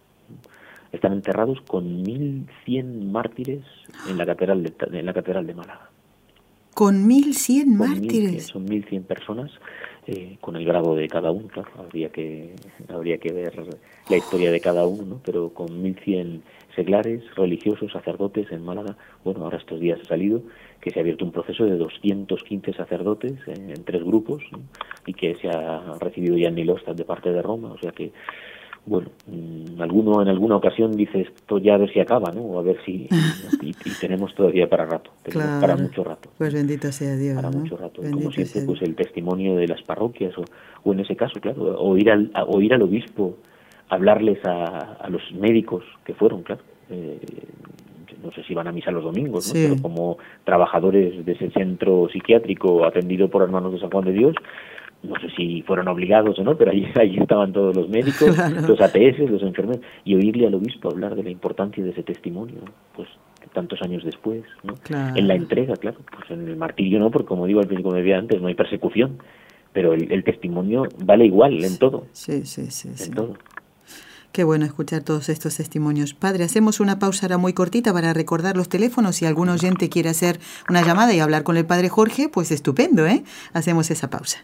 Están enterrados con 1.100 mártires en la catedral de, en la catedral de Málaga. Con 1.100 mártires. son 1.100 personas eh, con el grado de cada uno, claro, habría que, habría que ver la historia de cada uno, pero con 1.100 seglares, religiosos, sacerdotes en Málaga, bueno, ahora estos días ha salido que se ha abierto un proceso de 215 sacerdotes en, tres grupos y que se ha recibido ya en Nilostat de parte de Roma, o sea que bueno, mm, alguno en alguna ocasión dice esto ya a ver si acaba, ¿no? O a ver si y, tenemos todavía para rato, tenemos para mucho rato. Pues bendito sea Dios. Para mucho rato. Como siempre, pues el testimonio de las parroquias o, o en ese caso, claro, oír al oír al obispo hablarles a, a los médicos que fueron, claro. Eh, no sé si van a misa los domingos, ¿no? pero como trabajadores de ese centro psiquiátrico atendido por hermanos de San Juan de Dios, no sé si fueron obligados o no, pero allí, allí estaban todos los médicos, los ATS, los enfermeros, y oírle al obispo hablar de la importancia de ese testimonio, pues tantos años después, ¿no? En la entrega, claro, pues en el martirio no, porque como digo al principio, decía antes, no hay persecución, pero el, testimonio vale igual en todo. Sí, sí, sí. En todo. Qué bueno escuchar todos estos testimonios. Padre, hacemos una pausa ahora muy cortita para recordar los teléfonos. Si algún oyente quiere hacer una llamada y hablar con el Padre Jorge, pues estupendo, ¿eh? Hacemos esa pausa.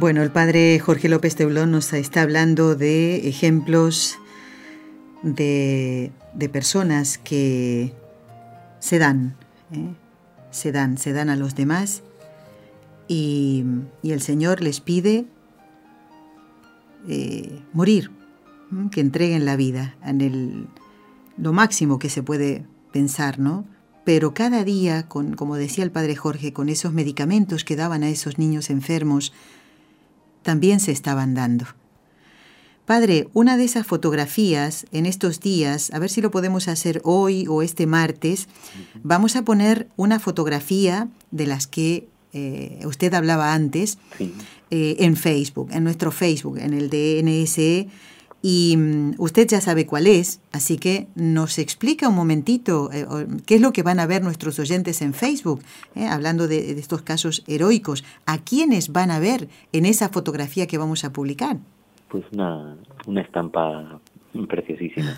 Bueno, el padre Jorge López Teulón nos está hablando de ejemplos de, personas que se dan, ¿eh? se dan, se dan a los demás y, el Señor les pide eh, morir, que entreguen la vida en el, lo máximo que se puede pensar, ¿no? Pero cada día, con, como decía el padre Jorge, con esos medicamentos que daban a esos niños enfermos, también se estaban dando. Padre, una de esas fotografías en estos días, a ver si lo podemos hacer hoy o este martes, vamos a poner una fotografía de las que eh, usted hablaba antes eh, en Facebook, en nuestro Facebook, en el DNSE y mm, usted ya sabe cuál es, así que nos explica un momentito eh, qué es lo que van a ver nuestros oyentes en Facebook, eh, hablando de, estos casos heroicos. ¿A quiénes van a ver en esa fotografía que vamos a publicar? Pues una, una estampa preciosísima.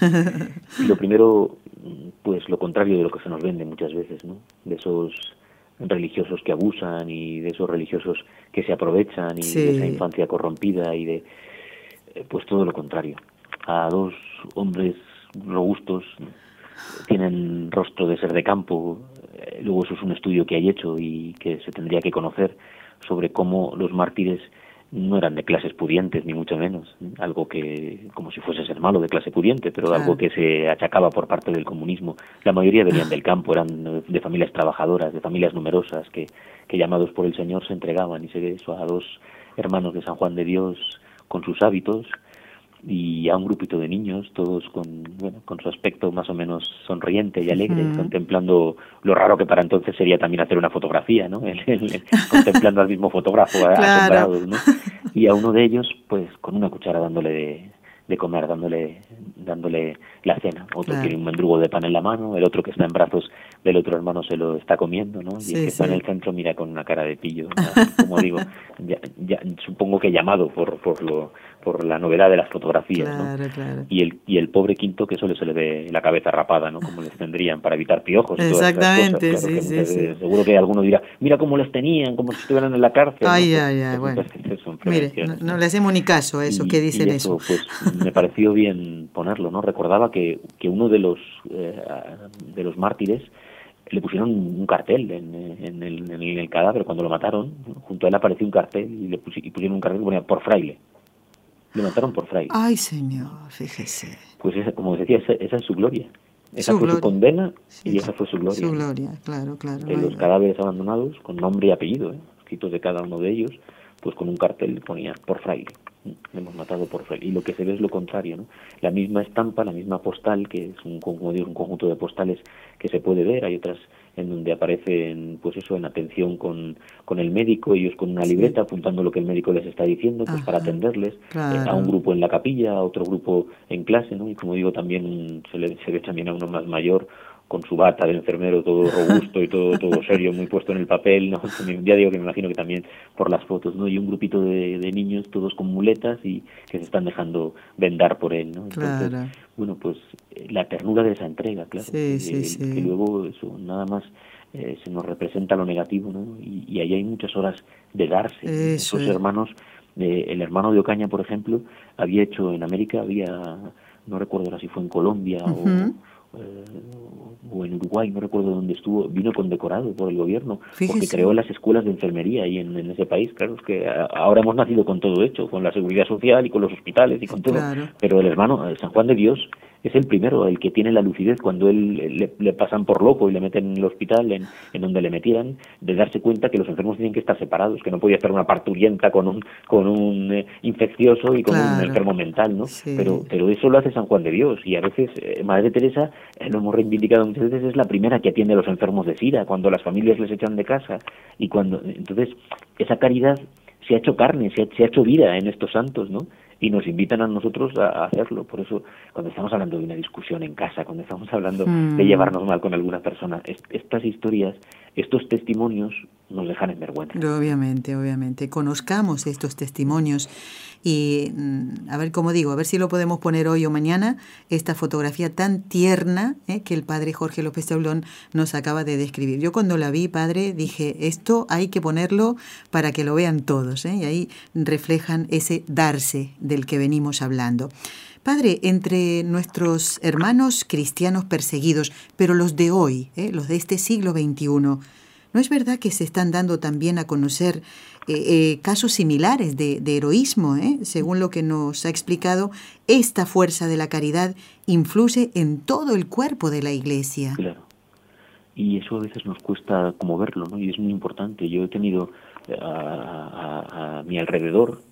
lo primero, pues lo contrario de lo que se nos vende muchas veces, ¿no? De esos religiosos que abusan y de esos religiosos que se aprovechan y de esa infancia corrompida y de pues todo lo contrario. A dos hombres robustos, tienen rostro de ser de campo, eh, luego eso es un estudio que hay hecho y que se tendría que conocer sobre cómo los mártires no eran de clases pudientes, ni mucho menos, algo que, como si fuese ser malo de clase pudiente, pero algo que se achacaba por parte del comunismo. La mayoría venían del campo, eran de familias trabajadoras, de familias numerosas, que, que llamados por el Señor se entregaban, y se eso a dos hermanos de San Juan de Dios, con sus hábitos y a un grupito de niños, todos con, bueno, con su aspecto más o menos sonriente y alegre, contemplando lo raro que para entonces sería también hacer una fotografía, ¿no? contemplando al mismo fotógrafo asombrados, ¿no? Y a uno de ellos, pues con una cuchara dándole de, de comer, dándole, dándole la cena. Otro tiene un mendrugo de pan en la mano, el otro que está en brazos del otro hermano se lo está comiendo, ¿no? Y el que está en el centro mira con una cara de pillo, como digo, ya, supongo que llamado por, por lo por la novedad de las fotografías, ¿no? Y el y el pobre quinto que solo se le ve la cabeza rapada, ¿no? Como les tendrían para evitar piojos. Y Exactamente, sí, sí, sí. Seguro que alguno dirá, mira cómo les tenían, como si estuvieran en la cárcel. Ay, ay, ay, bueno. Mire, no, le hacemos ni caso a eso que dicen eso. Pues me pareció bien ponerlo, ¿no? Recordaba que, que uno de los eh, de los mártires le pusieron un cartel en, en, el, en, el, cadáver cuando lo mataron junto a él apareció un cartel y le pusieron un cartel que ponía por fraile Le mataron por fraile. Ay, señor, fíjese. Pues esa, como decía, esa, esa es su gloria. Esa fue su condena y esa fue su gloria. Su gloria, claro, claro. De los cadáveres abandonados, con nombre y apellido, ¿eh? escritos de cada uno de ellos, pues con un cartel le ponía por fraile. hemos matado por fraile. Y lo que se ve es lo contrario, ¿no? La misma estampa, la misma postal, que es un, como digo, un conjunto de postales que se puede ver, hay otras en donde aparecen, pues eso, en atención con, con el médico, ellos con una libreta apuntando lo que el médico les está diciendo, pues para atenderles, eh, a un grupo en la capilla, a otro grupo en clase, ¿no? Y como digo, también se, le, se ve también a uno más mayor con su bata de enfermero todo robusto y todo todo serio, muy puesto en el papel, ¿no? Ya digo que me imagino que también por las fotos, ¿no? Y un grupito de, de niños todos con muletas y que se están dejando vendar por él, ¿no? Entonces, bueno, pues eh, la ternura de esa entrega, claro. Sí, sí, sí. que luego eso, nada más eh, se nos representa lo negativo, ¿no? Y, y ahí hay muchas horas de darse. Esos hermanos, eh, el hermano de Ocaña, por ejemplo, había hecho en América, había, no recuerdo ahora si fue en Colombia eh, o en Uruguay, no recuerdo dónde estuvo, vino condecorado por el gobierno, porque creó las escuelas de enfermería ahí en, ese país. Claro, es que ahora hemos nacido con todo hecho, con la seguridad social y con los hospitales y con todo. Pero el hermano eh, San Juan de Dios es el primero, el que tiene la lucidez cuando él le, pasan por loco y le meten en el hospital, en, en, donde le metieran, de darse cuenta que los enfermos tienen que estar separados, que no podía estar una parturienta con un, con un eh, infeccioso y con un enfermo mental, ¿no? Pero, pero eso lo hace San Juan de Dios y a veces eh, Madre Teresa, eh, lo hemos reivindicado muchas veces, es la primera que atiende a los enfermos de SIDA, cuando las familias les echan de casa y cuando, entonces, esa caridad se ha hecho carne, se ha, se ha hecho vida en estos santos, ¿no? Y nos invitan a nosotros a, hacerlo. Por eso, cuando estamos hablando de una discusión en casa, cuando estamos hablando de mm. llevarnos mal con alguna persona, estas historias, estos testimonios nos dejan en vergüenza. Obviamente, obviamente. Conozcamos estos testimonios y, mm, a ver, cómo digo, a ver si lo podemos poner hoy o mañana, esta fotografía tan tierna eh, que el padre Jorge López Tablón nos acaba de describir. Yo cuando la vi, padre, dije, esto hay que ponerlo para que lo vean todos, ¿eh? y ahí reflejan ese darse del que venimos hablando. Padre, entre nuestros hermanos cristianos perseguidos, pero los de hoy, ¿eh? los de este siglo XXI, ¿no es verdad que se están dando también a conocer eh, eh, casos similares de, heroísmo. ¿eh? Según lo que nos ha explicado, esta fuerza de la caridad influye en todo el cuerpo de la Iglesia. Claro. Y eso a veces nos cuesta como verlo, ¿no? Y es muy importante. Yo he tenido a, mi alrededor,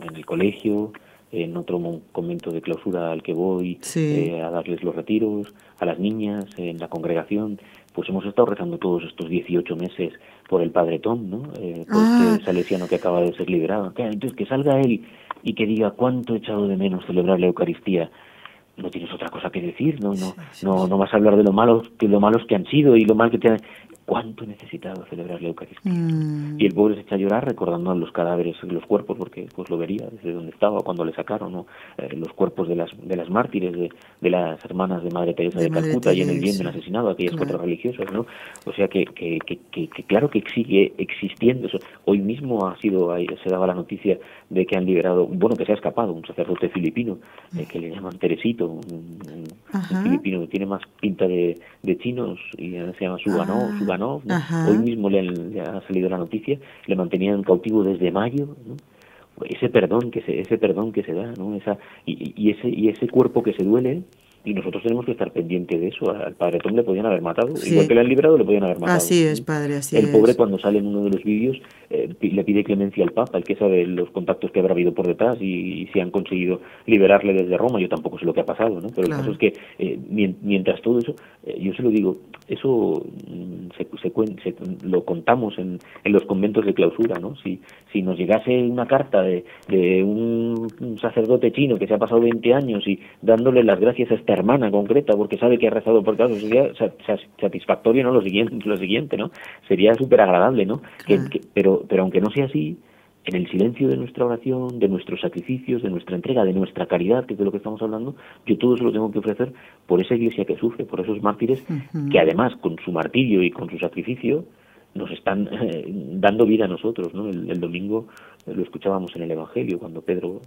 en el colegio, en otro convento de clausura al que voy a darles los retiros, a las niñas, en la congregación, pues hemos estado rezando todos estos 18 meses por el padre Tom, ¿no? Eh, por ah. este salesiano que acaba de ser liberado. Entonces, que salga él y que diga cuánto he echado de menos celebrar la Eucaristía. No tienes otra cosa que decir, no, no, no, no vas a hablar de lo malos que lo malos que han sido y lo mal que te han cuánto he necesitado celebrar la Eucaristía. Mm. Y el pobre se echa a llorar recordando los cadáveres, los cuerpos, porque pues lo vería desde donde estaba cuando le sacaron ¿no? Eh, los cuerpos de las de las mártires, de, de las hermanas de Madre Teresa de, Calcuta y en el bien del asesinado, aquellas cuatro religiosas, ¿no? O sea que, que, que, que, claro que sigue existiendo eso. Hoy mismo ha sido, se daba la noticia de que han liberado, bueno, que se ha escapado, un sacerdote filipino, eh, que le llaman Teresito, un, filipino que tiene más pinta de, de chinos y se llama Hoy mismo le, ha salido la noticia, le mantenían cautivo desde mayo, ese perdón que se, ese perdón que se da, ¿no? Esa, y, y, ese, y ese cuerpo que se duele, y nosotros tenemos que estar pendientes de eso. Al padre Tom le podían haber matado, igual que le han librado, le podían haber matado. Así es, padre, así El pobre, cuando sale en uno de los vídeos, eh, le pide clemencia al Papa, el que sabe los contactos que habrá habido por detrás y, si han conseguido liberarle desde Roma. Yo tampoco sé lo que ha pasado, ¿no? Pero el caso es que eh, mientras todo eso, eh, yo se lo digo, eso mm, se, se, lo contamos en, en, los conventos de clausura, ¿no? Si, si nos llegase una carta de, de un, sacerdote chino que se ha pasado 20 años y dándole las gracias a esta hermana concreta porque sabe que ha rezado por casos, sería satisfactorio, ¿no? Lo siguiente, lo siguiente ¿no? Sería súper agradable, ¿no? pero, pero aunque no sea así, en el silencio de nuestra oración, de nuestros sacrificios, de nuestra entrega, de nuestra caridad, que es de lo que estamos hablando, yo todo eso lo tengo que ofrecer por esa iglesia que sufre, por esos mártires que además con su martirio y con su sacrificio nos están eh, dando vida a nosotros. ¿no? El, domingo lo escuchábamos en el Evangelio, cuando Pedro,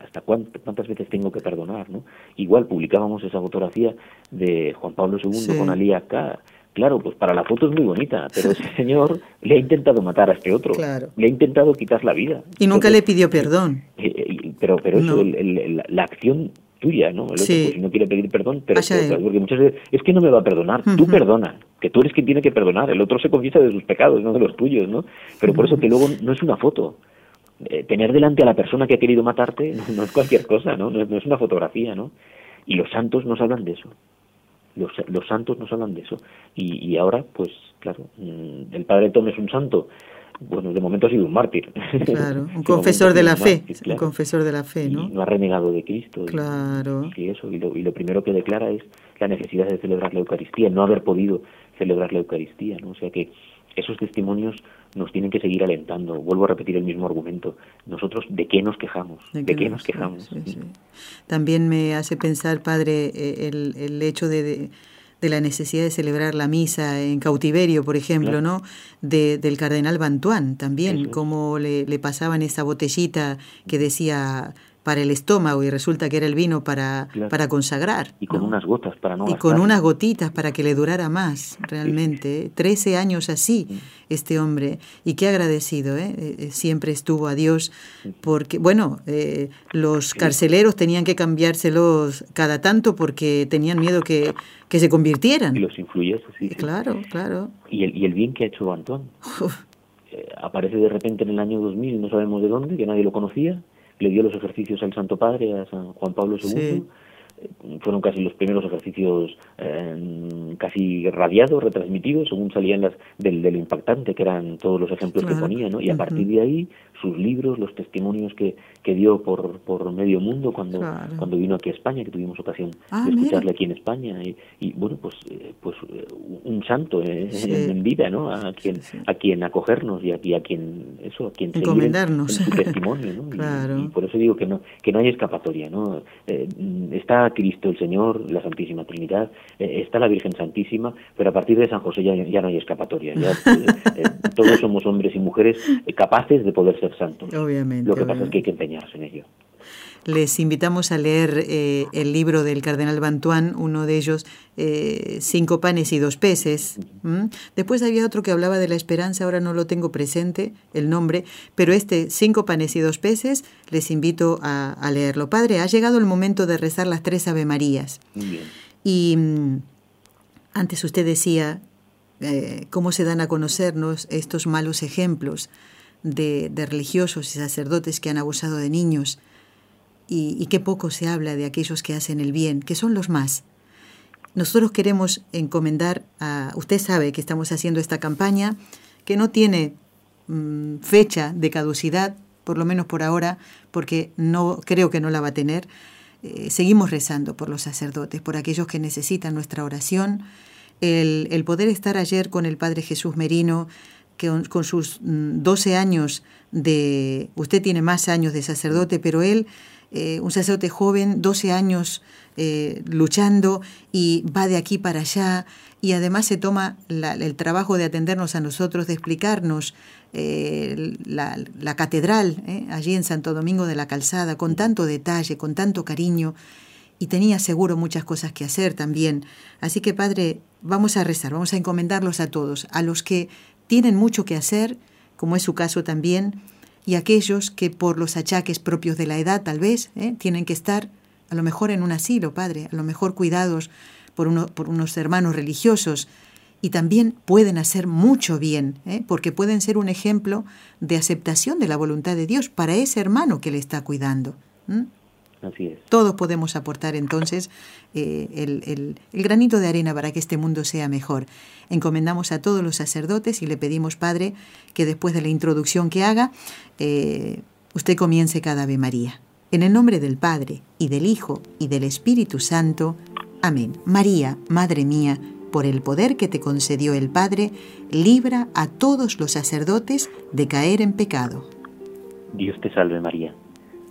hasta cuántas veces tengo que perdonar. ¿no? Igual publicábamos esa fotografía de Juan Pablo II con Ali acá. Claro, pues para la foto es muy bonita, pero ese señor le ha intentado matar a este otro, le ha intentado quitar la vida. Y nunca le pidió perdón. Eh, eh, pero, pero eso, la acción tuya, ¿no? El otro, pues, si no quiere pedir perdón, pero, porque muchas veces es que no me va a perdonar, tú perdona, que tú eres quien tiene que perdonar, el otro se confiesa de sus pecados, no de los tuyos, ¿no? Pero por eso que luego no es una foto. Eh, tener delante a la persona que ha querido matarte no, es cualquier cosa, ¿no? ¿no? es una fotografía, ¿no? Y los santos nos hablan de eso. Los, los santos nos hablan de eso. Y, y ahora, pues, claro, mm, el padre Tom es un santo, bueno, de momento ha sido un mártir. Claro, un confesor de la fe, un confesor de la fe, ¿no? no ha renegado de Cristo. Claro. Y, eso, y lo, y lo primero que declara es la necesidad de celebrar la Eucaristía, no haber podido celebrar la Eucaristía, ¿no? O sea que esos testimonios nos tienen que seguir alentando. Vuelvo a repetir el mismo argumento. Nosotros, ¿de qué nos quejamos? ¿De, qué nos quejamos? También me hace pensar, padre, eh, el, el hecho de de la necesidad de celebrar la misa en cautiverio, por ejemplo, ¿no? De, del cardenal Bantuán también, como le, le pasaban esa botellita que decía para el estómago y resulta que era el vino para, para consagrar. Y con unas gotas para no Y con unas gotitas para que le durara más, realmente. Trece años así, este hombre. Y qué agradecido, ¿eh? eh, eh siempre estuvo a Dios, porque, bueno, eh, los carceleros tenían que cambiárselos cada tanto porque tenían miedo que, que se convirtieran. Y los influyese, sí. Claro, claro. Y el, y el bien que ha hecho Antón. aparece de repente en el año 2000, no sabemos de dónde, que nadie lo conocía, le dio los ejercicios al Santo Padre, a San Juan Pablo II, fueron casi los primeros ejercicios eh, casi radiados, retransmitidos, según salían las del, del impactante, que eran todos los ejemplos que ponía, ¿no? Y a partir de ahí, sus libros, los testimonios que, que dio por, por medio mundo cuando, cuando vino aquí a España, que tuvimos ocasión ah, de escucharle aquí en España, y, bueno, pues, eh, pues eh, un santo en vida, ¿no? A quien, a quien acogernos y a, a quien, eso, a quien encomendarnos. su testimonio, ¿no? Y, por eso digo que no, que no hay escapatoria, ¿no? está Cristo el Señor, la Santísima Trinidad, eh, está la Virgen Santísima, pero a partir de San José ya, ya no hay escapatoria. Ya, eh, eh, todos somos hombres y mujeres capaces de poder ser santos. Obviamente. Lo que pasa es que hay que empeñarse en ello. Les invitamos a leer el libro del cardenal Bantuán, uno de ellos, Cinco panes y dos peces. Después había otro que hablaba de la esperanza, ahora no lo tengo presente el nombre, pero este, Cinco panes y dos peces, les invito a, leerlo. Padre, ha llegado el momento de rezar las tres Ave Marías. Y mm, antes usted decía eh, cómo se dan a conocernos estos malos ejemplos de, religiosos y sacerdotes que han abusado de niños y, qué poco se habla de aquellos que hacen el bien, que son los más. Nosotros queremos encomendar a, usted sabe que estamos haciendo esta campaña que no tiene mm, fecha de caducidad, por lo menos por ahora, porque no creo que no la va a tener. Eh, seguimos rezando por los sacerdotes, por aquellos que necesitan nuestra oración. El, poder estar ayer con el Padre Jesús Merino, que con, sus 12 mm, años de... Usted tiene más años de sacerdote, pero él, eh, un sacerdote joven, 12 años eh, luchando y va de aquí para allá y además se toma el trabajo de atendernos a nosotros, de explicarnos eh, la, la, catedral allí en Santo Domingo de la Calzada con tanto detalle, con tanto cariño y tenía seguro muchas cosas que hacer también. Así que Padre, vamos a rezar, vamos a encomendarlos a todos, a los que tienen mucho que hacer, como es su caso también, y aquellos que por los achaques propios de la edad tal vez tienen que estar a lo mejor en un asilo, Padre, a lo mejor cuidados por unos hermanos religiosos, y también pueden hacer mucho bien, ¿eh? porque pueden ser un ejemplo de aceptación de la voluntad de Dios para ese hermano que le está cuidando. Así es. Todos podemos aportar entonces eh, el, granito de arena para que este mundo sea mejor. Encomendamos a todos los sacerdotes y le pedimos, Padre, que después de la introducción que haga, eh, usted comience cada Ave María. En el nombre del Padre, y del Hijo, y del Espíritu Santo. Amén. María, Madre mía, por el poder que te concedió el Padre, libra a todos los sacerdotes de caer en pecado. Dios te salve María,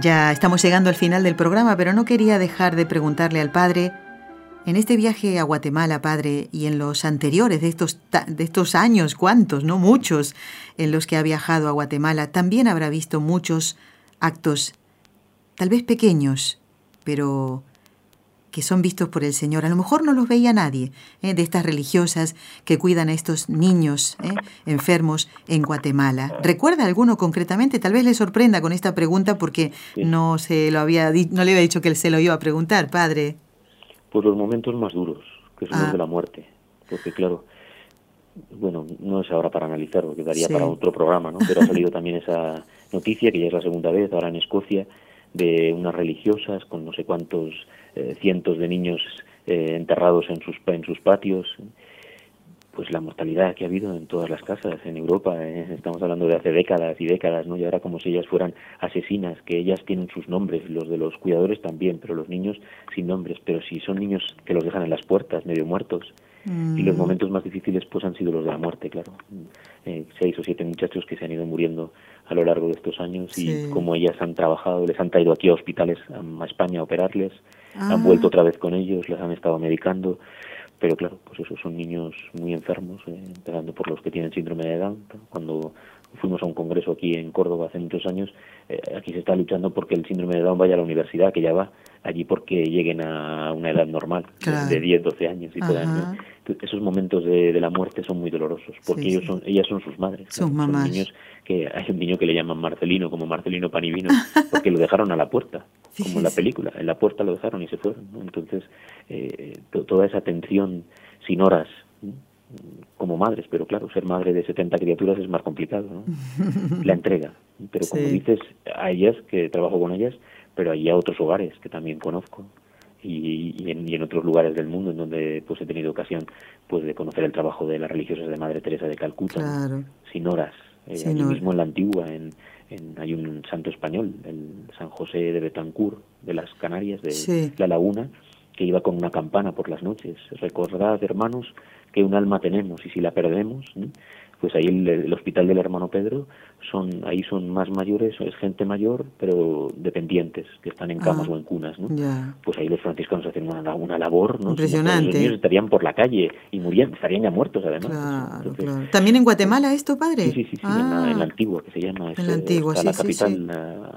Ya estamos llegando al final del programa, pero no quería dejar de preguntarle al Padre, en este viaje a Guatemala, Padre, y en los anteriores de estos, de estos años, ¿cuántos? No muchos, en los que ha viajado a Guatemala, también habrá visto muchos actos, tal vez pequeños, pero que son vistos por el Señor. A lo mejor no los veía nadie ¿eh? de estas religiosas que cuidan a estos niños ¿eh? enfermos en Guatemala. ¿Recuerda alguno concretamente? Tal vez le sorprenda con esta pregunta porque no se lo había no le había dicho que él se lo iba a preguntar, padre. Pues los momentos más duros, que son los ah. de la muerte, porque claro, bueno, no es ahora para analizar, porque daría para otro programa, ¿no? Pero ha salido también esa noticia, que ya es la segunda vez, ahora en Escocia, de unas religiosas con no sé cuántos eh, cientos de niños eh, enterrados en sus, en sus patios, pues la mortalidad que ha habido en todas las casas en Europa, eh, estamos hablando de hace décadas y décadas, ¿no? Y ahora como si ellas fueran asesinas, que ellas tienen sus nombres, los de los cuidadores también, pero los niños sin nombres, pero si son niños que los dejan en las puertas, medio muertos, y los mm. momentos más difíciles pues han sido los de la muerte, claro. seis o siete muchachos que se han ido muriendo a lo largo de estos años y como ellas han trabajado, les han traído aquí a hospitales a España a operarles, han ah. vuelto otra vez con ellos, les han estado medicando, pero claro, pues esos son niños muy enfermos, eh, empezando por los que tienen síndrome de Down. Cuando fuimos a un congreso aquí en Córdoba hace muchos años, eh, aquí se está luchando porque el síndrome de Down vaya a la universidad, que ya va allí porque lleguen a una edad normal, de 10, 12 años y puedan esos momentos de, la muerte son muy dolorosos porque ellos son ellas son sus madres sus mamás. son niños que hay un niño que le llaman Marcelino como Marcelino Panivino porque lo dejaron a la puerta como en la película. En la puerta lo dejaron y se fueron entonces eh, toda esa tensión sin horas como madres, pero claro, ser madre de 70 criaturas es más complicado, ¿no? La entrega. Pero como dices, a ellas, que trabajo con ellas, pero hay otros hogares que también conozco, y, en, otros lugares del mundo en donde pues he tenido ocasión pues de conocer el trabajo de las religiosas de Madre Teresa de Calcuta sin horas eh, allí mismo en la antigua en, hay un santo español el San José de Betancourt de las Canarias de la Laguna que iba con una campana por las noches. Recordad hermanos que un alma tenemos y si la perdemos pues ahí el, hospital del hermano Pedro son ahí son más mayores es gente mayor pero dependientes que están en camas ah, o en cunas no pues ahí los franciscanos hacen una, una labor no impresionante los niños estarían por la calle y murían estarían ya muertos además. También en Guatemala esto padre sí sí sí, en, la, en, la, ah. antigua que se llama en la antigua sí, la capital la,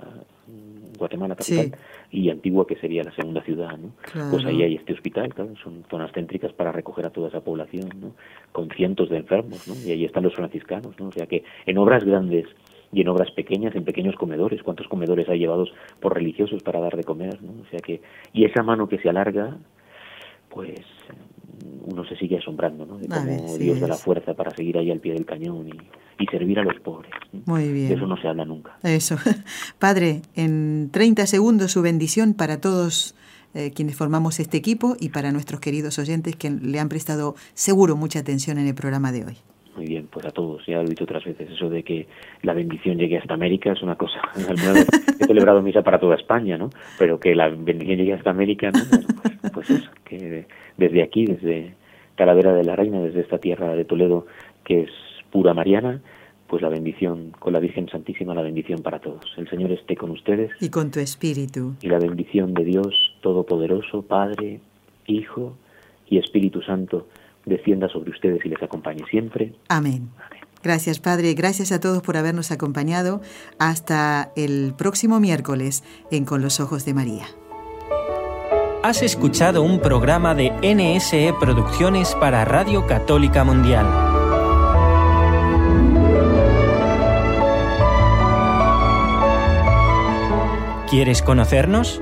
Guatemala capital y Antigua, que sería la segunda ciudad, ¿no? Pues ahí hay este hospital, claro, son zonas céntricas para recoger a toda esa población, ¿no? Con cientos de enfermos, ¿no? Y ahí están los franciscanos, ¿no? O sea que en obras grandes y en obras pequeñas, en pequeños comedores, cuántos comedores hay llevados por religiosos para dar de comer, ¿no? O sea que, y esa mano que se alarga, pues uno se sigue asombrando, ¿no? De cómo Dios da la fuerza para seguir ahí al pie del cañón y, servir a los pobres. Muy bien. De eso no se habla nunca. Eso. Padre, en 30 segundos su bendición para todos eh, quienes formamos este equipo y para nuestros queridos oyentes que le han prestado seguro mucha atención en el programa de hoy. Pues a todos, ya lo he dicho otras veces, eso de que la bendición llegue hasta América es una cosa. he celebrado misa para toda España, ¿no? Pero que la bendición llegue hasta América, ¿no? pues, pues eso, que desde aquí, desde Calavera de la Reina, desde esta tierra de Toledo, que es pura mariana, pues la bendición con la Virgen Santísima, la bendición para todos. El Señor esté con ustedes. Y con tu espíritu. Y la bendición de Dios Todopoderoso, Padre, Hijo y Espíritu Santo, descienda sobre ustedes y les acompañe siempre. Amén. Amén. Gracias, Padre. Gracias a todos por habernos acompañado. Hasta el próximo miércoles en Con los Ojos de María. Has escuchado un programa de NSE Producciones para Radio Católica Mundial. ¿Quieres conocernos?